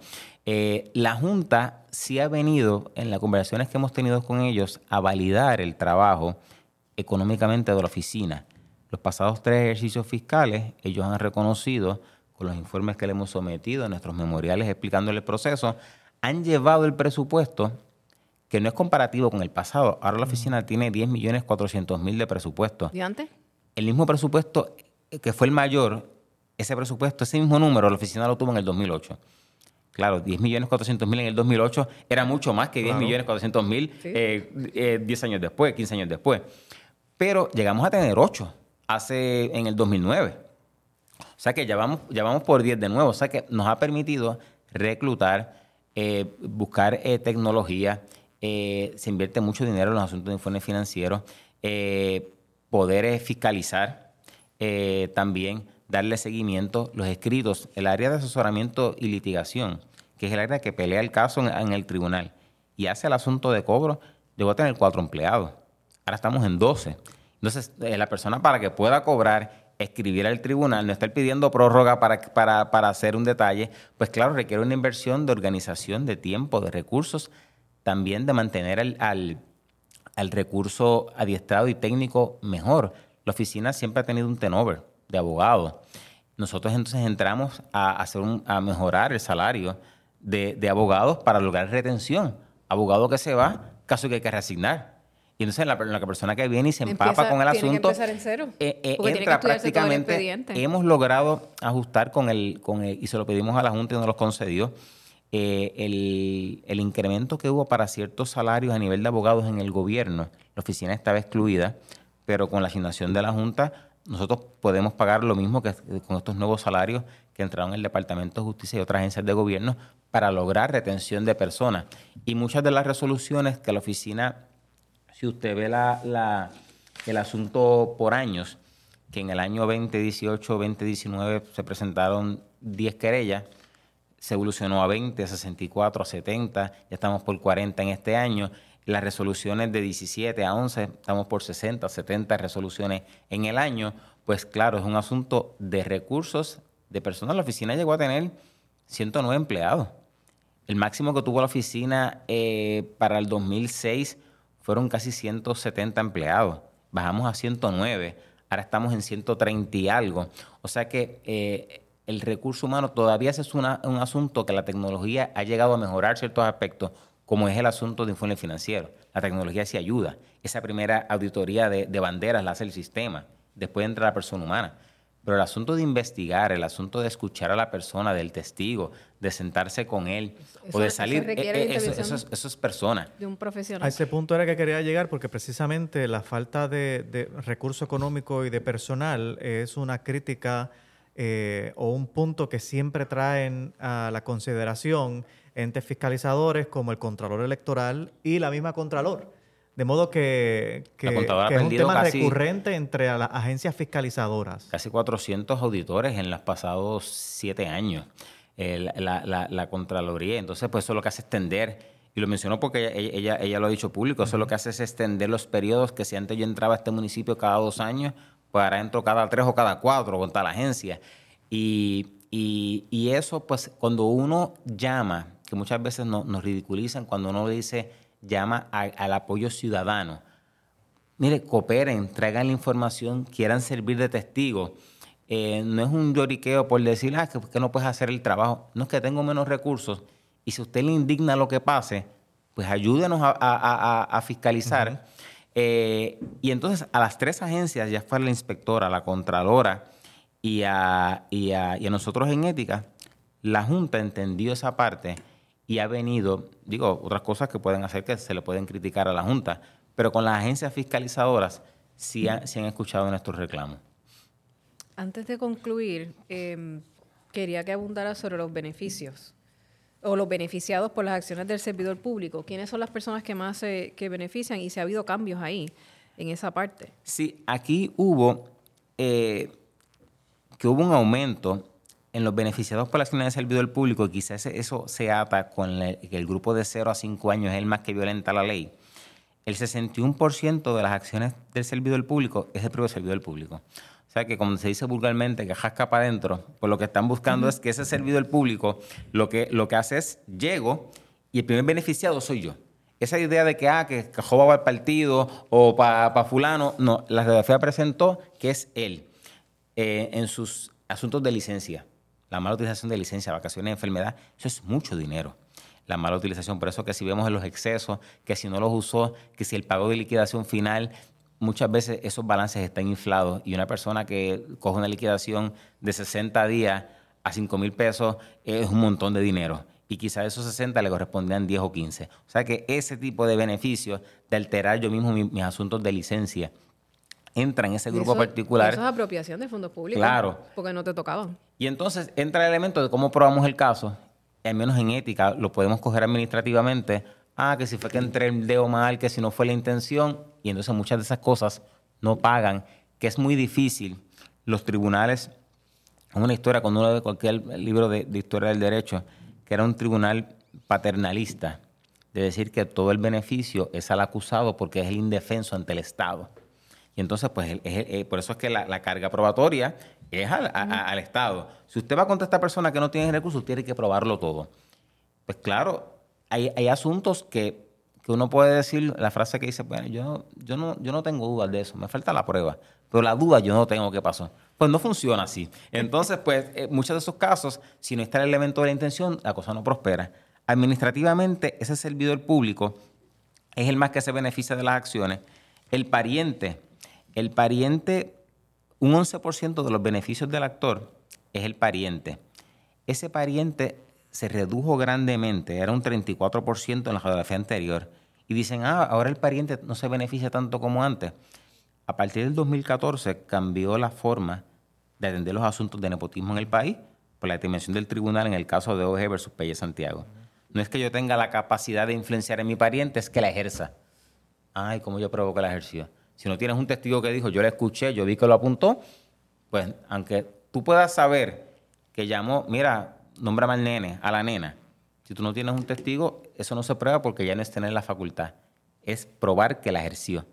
Eh, la Junta sí ha venido, en las conversaciones que hemos tenido con ellos, a validar el trabajo económicamente de la oficina. Los pasados tres ejercicios fiscales, ellos han reconocido, con los informes que le hemos sometido, nuestros memoriales explicándole el proceso, han llevado el presupuesto que no es comparativo con el pasado. Ahora la oficina tiene 10 millones 400 mil de presupuesto. ¿Y antes? El mismo presupuesto eh, que fue el mayor, ese presupuesto, ese mismo número, la oficina lo tuvo en el 2008. Claro, 10 millones 400 mil en el 2008 era mucho más que 10 Claro. millones 400 mil Sí. eh, eh, 10 años después, 15 años después. Pero llegamos a tener 8 hace, en el 2009. O sea que ya vamos, ya vamos por 10 de nuevo. O sea que nos ha permitido reclutar, eh, buscar eh, tecnología. eh, se invierte mucho dinero en los asuntos de informes financieros. eh, poder eh, fiscalizar eh, también, darle seguimiento. Los escritos, el área de asesoramiento y litigación, que es el área que pelea el caso en, el tribunal y hace el asunto de cobro, llegó a tener cuatro empleados. Ahora estamos en 12. Entonces, eh, la persona para que pueda cobrar, escribir al tribunal, no estar pidiendo prórroga para, para, para hacer un detalle, pues claro, requiere una inversión de organización, de tiempo, de recursos, también de mantener al, al, al recurso adiestrado y técnico mejor. La oficina siempre ha tenido un turnover de abogados. Nosotros entonces entramos a, hacer un- a mejorar el salario de, de abogados para lograr retención. Abogado que se va, caso que hay que reasignar. Y entonces la, la persona que viene y se empapa Empieza- con el tiene que asunto, empezar en cero, eh, eh, que entra prácticamente. Hemos logrado ajustar con el, con el, y se lo pedimos a la Junta y nos lo concedió, eh, el, el incremento que hubo para ciertos salarios a nivel de abogados en el gobierno. La oficina estaba excluida, pero con la asignación de la Junta, nosotros podemos pagar lo mismo que con estos nuevos salarios que entraron en el Departamento de Justicia y otras agencias de gobierno para lograr retención de personas. Y muchas de las resoluciones que la oficina si usted ve la, la- el asunto por años, que en el año 2018, 2019 se presentaron 10 querellas, se evolucionó a 20, a 64, a 70, ya estamos por 40 en este año. Las resoluciones de 17 a 11, estamos por 60, 70 resoluciones en el año. Pues claro, es un asunto de recursos de personal. La oficina llegó a tener 109 empleados. El máximo que tuvo la oficina eh, para el 2006 fueron casi 170 empleados. Bajamos a 109. Ahora estamos en 130 y algo. O sea que eh, el recurso humano todavía es un asunto que la tecnología ha llegado a mejorar ciertos aspectos, como es el asunto de informe financiero. La tecnología sí ayuda. Esa primera auditoría de, de banderas la hace el sistema. Después entra la persona humana. Pero el asunto de investigar, el asunto de escuchar a la persona, del testigo, de sentarse con él Eso- o de salir, eh, eh, eso, es, eso es persona. de un profesional. A ese punto era que quería llegar porque precisamente la falta de, de recurso económico y de personal es una crítica eh, o un punto que siempre traen a la consideración entes fiscalizadores como el Contralor Electoral y la misma Contralor. De modo que, que- La ha es un tema casi- recurrente entre las agencias fiscalizadoras. Casi 400 auditores en los pasados siete años. La, la- la Contraloría. Entonces, pues eso lo que hace es extender, y lo mencionó porque ella, ella, ella lo ha dicho público, eso lo que hace es extender los periodos que si antes yo entraba a este municipio cada dos años, pues ahora entro cada tres o cada cuatro con tal agencia. Y, y- y eso, pues, cuando uno llama, que muchas veces no- nos ridiculizan, cuando uno dice llama a- al apoyo ciudadano, Mire, cooperen, traigan la información, quieran servir de testigos. Eh, no es un lloriqueo por decir, ah, que, que no puedes hacer el trabajo. No es que tengo menos recursos. Y si usted le indigna lo que pase, pues ayúdenos a, fiscalizar. Eh, y entonces a las tres agencias, ya fue la inspectora, la contralora y a, y a- y a nosotros en ética, la Junta entendió esa parte y ha venido, digo, otras cosas que pueden hacer que se le pueden criticar a la Junta, pero con las agencias fiscalizadoras sí, han- sí han escuchado nuestros reclamos. Antes de concluir, eh, quería que abundara sobre los beneficios o los beneficiados por las acciones del servidor público. ¿Quiénes son las personas que más se que benefician y si ha habido cambios ahí en esa parte? Sí, aquí hubo eh, que hubo un aumento en los beneficiados por la acción de servidor público, y quizás eso se ata con el, que el grupo de 0 a 5 años es el más que violenta la ley. El 61% de las acciones del servidor público es el propio servidor público. O sea que como se dice vulgarmente, que jasca para adentro, pues lo que están buscando es que ese servidor público lo que, lo que hace es, llego y el primer beneficiado soy yo. Esa idea de que, ah, que Cajoba va al partido o para fulano, no, la radiografía presentó que es él eh, en sus asuntos de licencia. La mala utilización de licencia, vacaciones, enfermedad, eso es mucho dinero. La mala utilización, por eso que si vemos en los excesos, que si no los usó, que si el pago de liquidación final, muchas veces esos balances están inflados y una persona que coge una liquidación de 60 días a 5 mil pesos es un montón de dinero. Y quizás esos 60 le correspondían 10 o 15. O sea que ese tipo de beneficios de alterar yo mismo mi- mis asuntos de licencia entra en ese grupo eso- particular. Eso es apropiación de fondos públicos. Claro. Porque no te tocaban. Y entonces entra el elemento de cómo probamos el caso, al menos en ética, lo podemos coger administrativamente. Ah, que si fue que entré el dedo mal, que si no fue la intención, y entonces muchas de esas cosas no pagan, que es muy difícil. Los tribunales, es una historia, cuando uno ve cualquier libro de, de historia del derecho, que era un tribunal paternalista, de decir que todo el beneficio es al acusado porque es el indefenso ante el Estado. Y entonces, pues, es eh, por eso es que la, la carga probatoria es al, a- a- al Estado. Si usted va contra esta persona que no tiene recursos, tiene que probarlo todo. Pues claro, hay, hay asuntos que, que uno puede decir, la frase que dice, bueno, yo, no- yo, no, yo no tengo dudas de eso, me falta la prueba, pero la duda yo no tengo que pasó. Pues no funciona así. Entonces, pues, eh, muchos de esos casos, si no está el elemento de la intención, la cosa no prospera. Administrativamente, ese servidor público es el más que se beneficia de las acciones. El pariente, el pariente, un 11% de los beneficios del actor es el pariente. Ese pariente se redujo grandemente, era un 34% en la geografía anterior. Y dicen, ah, ahora el pariente no se beneficia tanto como antes. A partir del 2014 cambió la forma de atender los asuntos de nepotismo en el país por la determinación del tribunal en el caso de OG versus Pelle Santiago. No es que yo tenga la capacidad de influenciar en mi pariente, es que la ejerza. Ay, ¿cómo yo provoco la ejerció? Si no tienes un testigo que dijo, yo le escuché, yo vi que lo apuntó, pues aunque tú puedas saber que llamó, mira, nómbrame al nene, a la nena. Si tú no tienes un testigo, eso no se prueba porque ya no es tener la facultad. Es probar que la ejerció.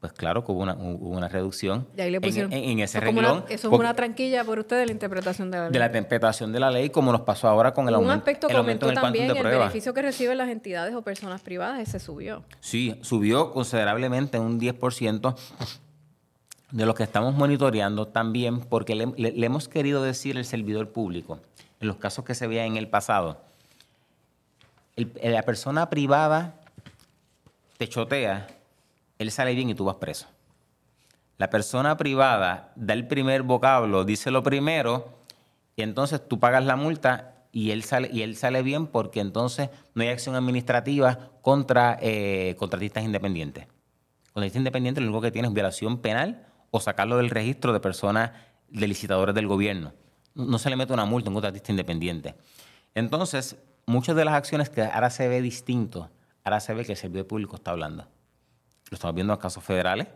Pues claro que hubo una, hubo una reducción Y ahí le en- pusieron. en, en ese es una- renglón. eso es una tranquilla por usted de la interpretación de la ley. de la interpretación de la ley, como nos pasó ahora con el un aumento, aspecto el aumento comentó en el también de el beneficio que reciben las entidades o personas privadas, ese subió. Sí, subió considerablemente un 10% de lo que estamos monitoreando también porque le, le- le hemos querido decir al servidor público, en los casos que se veían en el pasado, el- la persona privada te chotea, él sale bien y tú vas preso. La persona privada da el primer vocablo, dice lo primero, y entonces tú pagas la multa y él sale, y él sale bien porque entonces no hay acción administrativa contra eh, contratistas independientes. Contratista independiente lo único que tiene es violación penal o sacarlo del registro de personas de licitadores del gobierno. No, no se le mete una multa a un contratista independiente. Entonces, muchas de las acciones que ahora se ve distinto, ahora se ve que el servidor público está hablando. Lo estamos viendo en casos federales,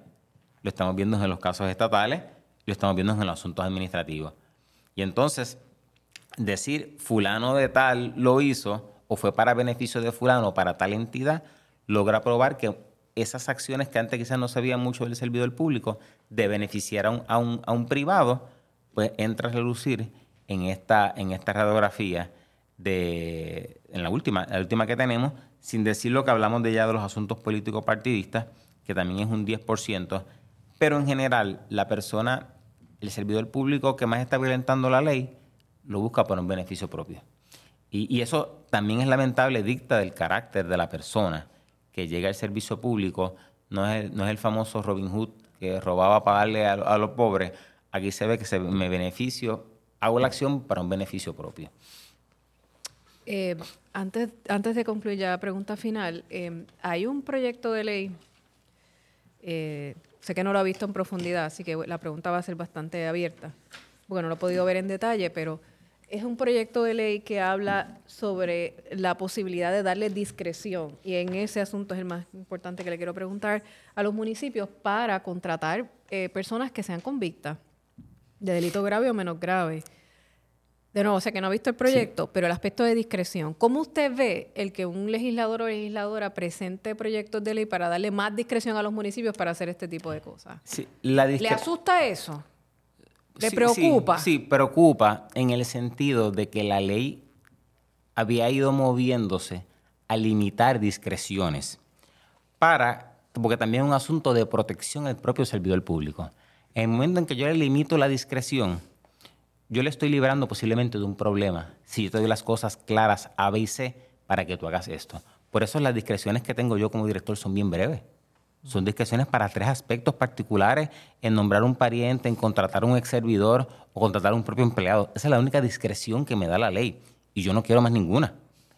lo estamos viendo en los casos estatales, lo estamos viendo en los asuntos administrativos. Y entonces, decir fulano de tal lo hizo o fue para beneficio de fulano o para tal entidad, logra probar que esas acciones que antes quizás no se mucho del servidor público, de beneficiar a un, a un- a un privado, pues entra a relucir en esta, en esta radiografía de, en la última, la última que tenemos, sin decir lo que hablamos de ya de los asuntos políticos partidistas, que también es un 10%, pero en general la persona, el servidor público que más está violentando la ley, lo busca por un beneficio propio. Y, eso también es lamentable, dicta del carácter de la persona que llega al servicio público, no es el, no es el famoso Robin Hood que robaba para darle a, a los pobres, aquí se ve que se, me beneficio, hago la acción para un beneficio propio. Eh, antes, antes de concluir ya la pregunta final, eh, hay un proyecto de ley, eh, sé que no lo ha visto en profundidad, así que la pregunta va a ser bastante abierta, porque no lo he podido ver en detalle, pero es un proyecto de ley que habla sobre la posibilidad de darle discreción, y en ese asunto es el más importante que le quiero preguntar, a los municipios para contratar eh, personas que sean convictas de delito grave o menos grave. De nuevo, sé que no ha visto el proyecto, pero el aspecto de discreción. ¿Cómo usted ve el que un legislador o legisladora presente proyectos de ley para darle más discreción a los municipios para hacer este tipo de cosas? Sí, la ¿Le asusta eso? ¿Le Sí, preocupa? Sí, sí, preocupa en el sentido de que la ley había ido moviéndose a limitar discreciones para, porque también es un asunto de protección al propio servidor público. En el momento en que yo le limito la discreción, yo le estoy librando posiblemente de un problema si yo te doy las cosas claras A, B y C para que tú hagas esto. Por eso las discreciones que tengo yo como director son bien breves. Son discreciones para tres aspectos particulares, en nombrar un pariente, en contratar un ex servidor o contratar un propio empleado. Esa es la única discreción que me da la ley y yo no quiero más ninguna.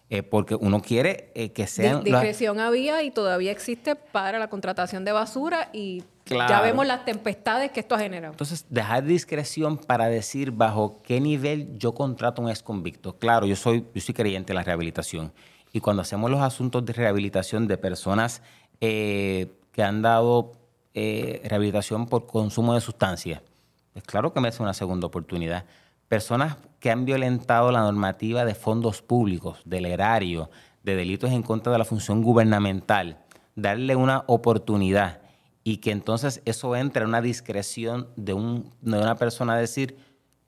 Eh, porque uno quiere eh, que sean... las- discreción había y todavía existe para la contratación de basura y ya vemos las tempestades que esto ha generado. Entonces, dejar discreción para decir bajo qué nivel yo contrato a un ex convicto. Claro, yo soy, yo soy creyente en la rehabilitación. Y cuando hacemos los asuntos de rehabilitación de personas eh, que han dado eh, rehabilitación por consumo de sustancias, pues claro que merece una segunda oportunidad. Personas que han violentado la normativa de fondos públicos, del erario, de delitos en contra de la función gubernamental, darle una oportunidad y que entonces eso entre en una discreción de, un, de una persona decir,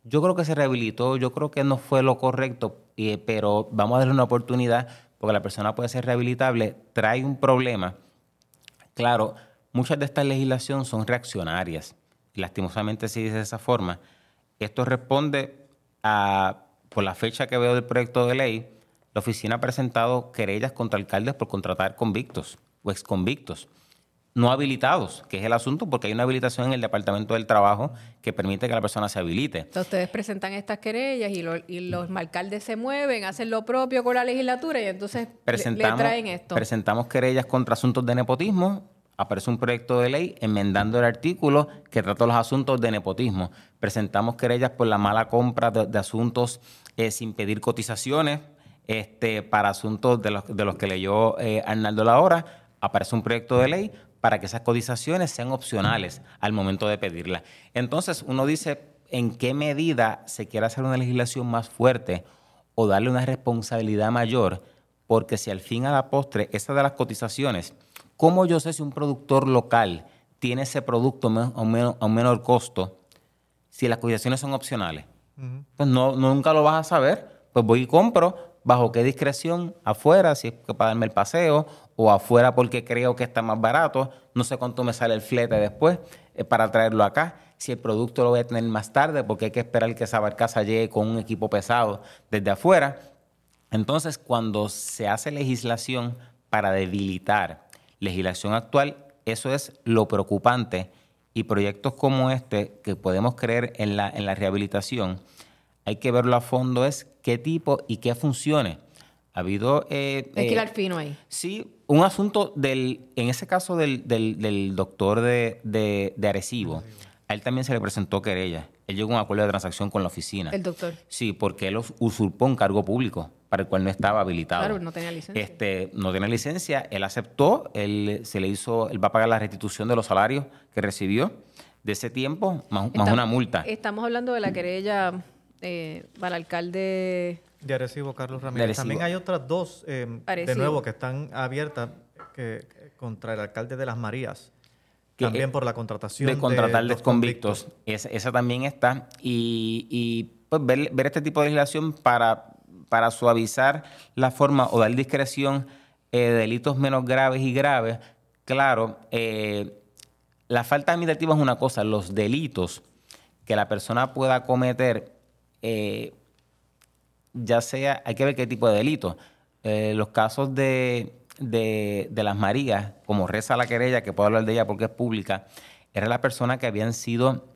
yo creo que se rehabilitó, yo creo que no fue lo correcto, pero vamos a darle una oportunidad porque la persona puede ser rehabilitable, trae un problema. Claro, muchas de estas legislaciones son reaccionarias. Lastimosamente se dice de esa forma. Esto responde a, por la fecha que veo del proyecto de ley, la oficina ha presentado querellas contra alcaldes por contratar convictos o exconvictos no habilitados, que es el asunto, porque hay una habilitación en el Departamento del Trabajo que permite que la persona se habilite. Entonces ustedes presentan estas querellas y, los alcaldes se mueven, hacen lo propio con la legislatura y entonces presentamos, le, traen esto. Presentamos querellas contra asuntos de nepotismo, aparece un proyecto de ley enmendando el artículo que trata los asuntos de nepotismo. Presentamos querellas por la mala compra de, asuntos eh, sin pedir cotizaciones este, para asuntos de los, de los que leyó eh, Arnaldo Lahora. Aparece un proyecto de ley para que esas cotizaciones sean opcionales al momento de pedirlas. Entonces, uno dice, ¿en qué medida se quiere hacer una legislación más fuerte o darle una responsabilidad mayor? Porque si al fin a la postre, esa de las cotizaciones, ¿cómo yo sé si un productor local tiene ese producto a un menor, costo si las cotizaciones son opcionales? Pues no, nunca lo vas a saber. Pues voy y compro, bajo qué discreción, afuera, si es que para darme el paseo, o afuera porque creo que está más barato, no sé cuánto me sale el flete después eh, para traerlo acá, si el producto lo voy a tener más tarde porque hay que esperar que esa barcaza llegue con un equipo pesado desde afuera. Entonces, cuando se hace legislación para debilitar legislación actual, eso es lo preocupante y proyectos como este que podemos creer en la, en la rehabilitación, hay que verlo a fondo es qué tipo y qué funciones ha habido... Eh, Hay que ir al fino ahí. Sí, un asunto del, en ese caso del, del, doctor de, de, Arecibo, a él también se le presentó querella. Él llegó a un acuerdo de transacción con la oficina. El doctor. Sí, porque él usurpó un cargo público para el cual no estaba habilitado. Claro, no tenía licencia. Este, no tenía licencia, él aceptó, él se le hizo, él va a pagar la restitución de los salarios que recibió de ese tiempo, más, una multa. Estamos hablando de la querella eh, para el alcalde de Arecibo, Carlos Ramírez. También hay otras dos, em, de nuevo, que están abiertas que, contra el alcalde de Las Marías. También por la contratación de contratar de convictos. Esa, también está. Y, pues, ver, este tipo de legislación para, para suavizar la forma o dar discreción eh, de delitos menos graves y graves. Claro, eh, la falta administrativa es una cosa, los delitos que la persona pueda cometer eh, ya sea, hay que ver qué tipo de delito. Los casos de, de, las Marías, como reza la querella, que puedo hablar de ella porque es pública, era la persona que habían sido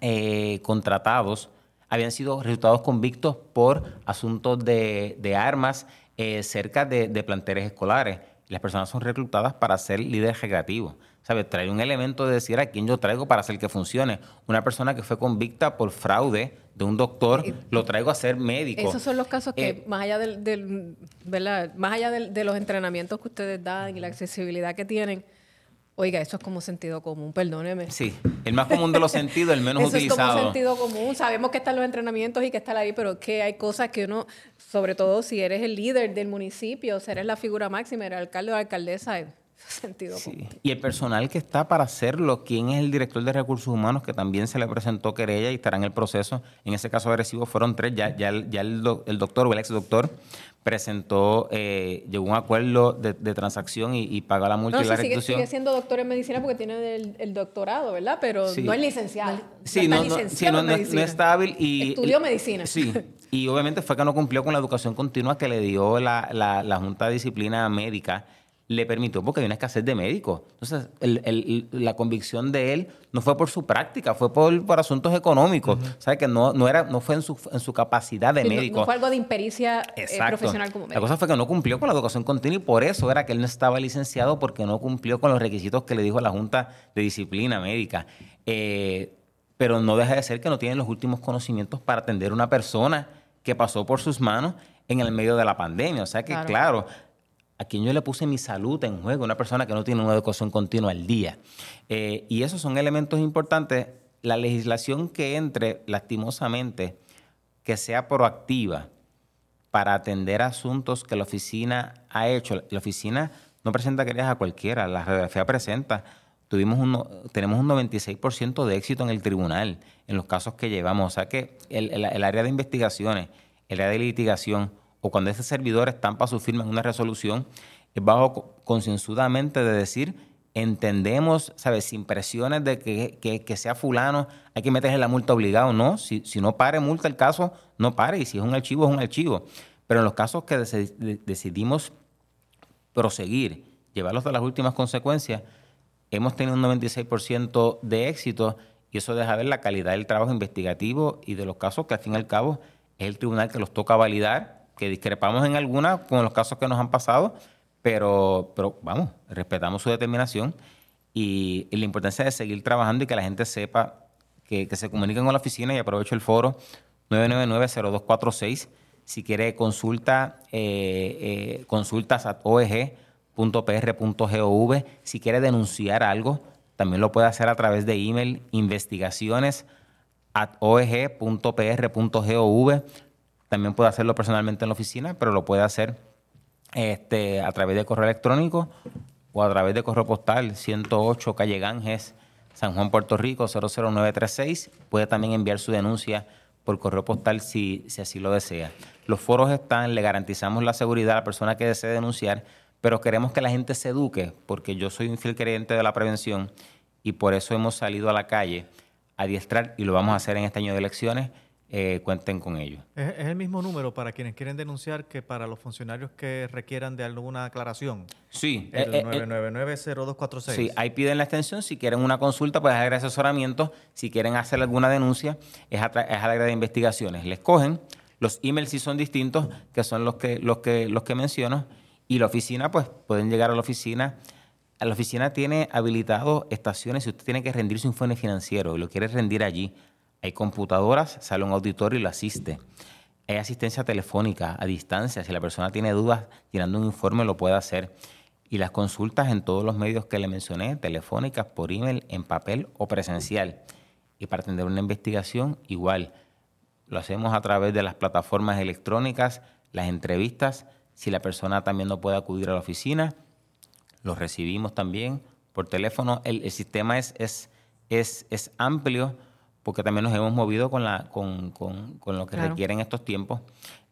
eh, contratados, habían sido resultados convictos por asuntos de, de armas eh, cerca de, de planteles escolares. Las personas son reclutadas para ser líderes recreativos. ¿Sabes? Trae un elemento de decir a quién yo traigo para hacer que funcione. Una persona que fue convicta por fraude de un doctor, lo traigo a ser médico. Esos son los casos que, eh, más allá del, Más allá de los entrenamientos que ustedes dan y la accesibilidad que tienen, Oiga, eso es como sentido común, perdóneme. Sí, el más común de los sentidos, el menos utilizado. (laughs) Eso es como sentido común. Sabemos que están los entrenamientos y que está ahí, pero que hay cosas que uno, sobre todo si eres el líder del municipio, si eres la figura máxima, eres alcalde o alcaldesa, sentido sí. Y el personal que está para hacerlo, ¿quién es el director de recursos humanos que también se le presentó querella y estará en el proceso? En ese caso agresivo fueron tres, ya, ya, ya el, doctor o el ex doctor presentó, eh, llegó a un acuerdo de, transacción y, pagó la multa y la sigue, sigue, siendo doctor en medicina porque tiene el, doctorado, ¿verdad? Pero no es licenciado. Sí, no, no, es hábil y... Estudió medicina. Sí, y obviamente fue que no cumplió con la educación continua que le dio la, la, la Junta de Disciplina Médica le permitió porque hay una escasez de médicos. Entonces, la convicción de él no fue por su práctica, fue por, por asuntos económicos. ¿Sabe? Que no, no, era, no fue en su, en su capacidad de médico. No, fue algo de impericia eh, profesional como médico. La cosa fue que no cumplió con la educación continua y por eso era que él no estaba licenciado porque no cumplió con los requisitos que le dijo la Junta de Disciplina Médica. Eh, pero no deja de ser que no tienen los últimos conocimientos para atender a una persona que pasó por sus manos en el medio de la pandemia. O sea que, claro a quien yo le puse mi salud en juego, una persona que no tiene una educación continua al día. Eh, y esos son elementos importantes. La legislación que entre, lastimosamente, que sea proactiva para atender asuntos que la oficina ha hecho. La oficina no presenta querías a cualquiera, la radiografía presenta tuvimos un, tenemos un 96% de éxito en el tribunal en los casos que llevamos. O sea que el, el área de investigaciones, el área de litigación, o cuando ese servidor estampa su firma en una resolución, es bajo concienzudamente de decir, entendemos, ¿sabes? Sin presiones de que, sea fulano, hay que meterle la multa obligado. No, si, si no pare multa el caso, no pare. Y si es un archivo, es un archivo. Pero en los casos que decidimos proseguir, llevarlos a las últimas consecuencias, hemos tenido un 96% de éxito y eso deja ver la calidad del trabajo investigativo y de los casos que al fin y al cabo es el tribunal que los toca validar, que discrepamos en alguna con los casos que nos han pasado, pero, pero vamos, respetamos su determinación y, la importancia de seguir trabajando y que la gente sepa que, se comuniquen con la oficina y aprovecho el foro 999-0246. Si quiere consulta, eh, eh, consultas a OEG.pr.gov. Si quiere denunciar algo, también lo puede hacer a través de email investigaciones at oeg.pr.gov. También puede hacerlo personalmente en la oficina, pero lo puede hacer este, a través de correo electrónico o a través de correo postal 108 Calle Ganges, San Juan, Puerto Rico 00936. Puede también enviar su denuncia por correo postal si, si así lo desea. Los foros están, le garantizamos la seguridad a la persona que desee denunciar, pero queremos que la gente se eduque, porque yo soy un fiel creyente de la prevención y por eso hemos salido a la calle a adiestrar y lo vamos a hacer en este año de elecciones eh, cuenten con ellos. ¿Es, el mismo número para quienes quieren denunciar que para los funcionarios que requieran de alguna aclaración? Sí. El 999-0246. Eh, sí, ahí piden la extensión. Si quieren una consulta, pues hacer asesoramiento. Si quieren hacer alguna denuncia, es a, es la área de investigaciones. Les cogen. Los emails sí son distintos, que son los que, los que, los que menciono. Y la oficina, pues pueden llegar a la oficina. La oficina tiene habilitado estaciones si usted tiene que rendir su informe financiero y lo quiere rendir allí hay computadoras, sale un auditorio y lo asiste. Hay asistencia telefónica a distancia. Si la persona tiene dudas, llenando un informe lo puede hacer. Y las consultas en todos los medios que le mencioné, telefónicas, por email, en papel o presencial. Y para atender una investigación, igual. Lo hacemos a través de las plataformas electrónicas, las entrevistas. Si la persona también no puede acudir a la oficina, los recibimos también por teléfono. El, sistema es, es, es, es amplio porque también nos hemos movido con, la, con, lo que requieren estos tiempos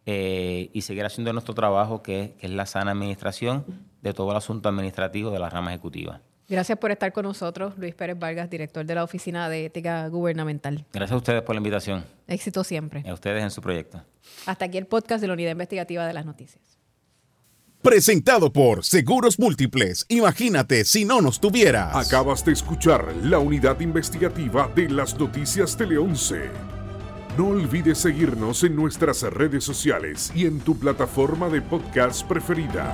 eh, y seguir haciendo nuestro trabajo, que, es la sana administración de todo el asunto administrativo de la rama ejecutiva. Gracias por estar con nosotros, Luis Pérez Vargas, director de la Oficina de Ética Gubernamental. Gracias a ustedes por la invitación. Éxito siempre. A ustedes en su proyecto. Hasta aquí el podcast de la Unidad Investigativa de las Noticias. Presentado por Seguros Múltiples. Imagínate si no nos tuvieras. Acabas de escuchar la unidad investigativa de las noticias Tele 11. No olvides seguirnos en nuestras redes sociales y en tu plataforma de podcast preferida.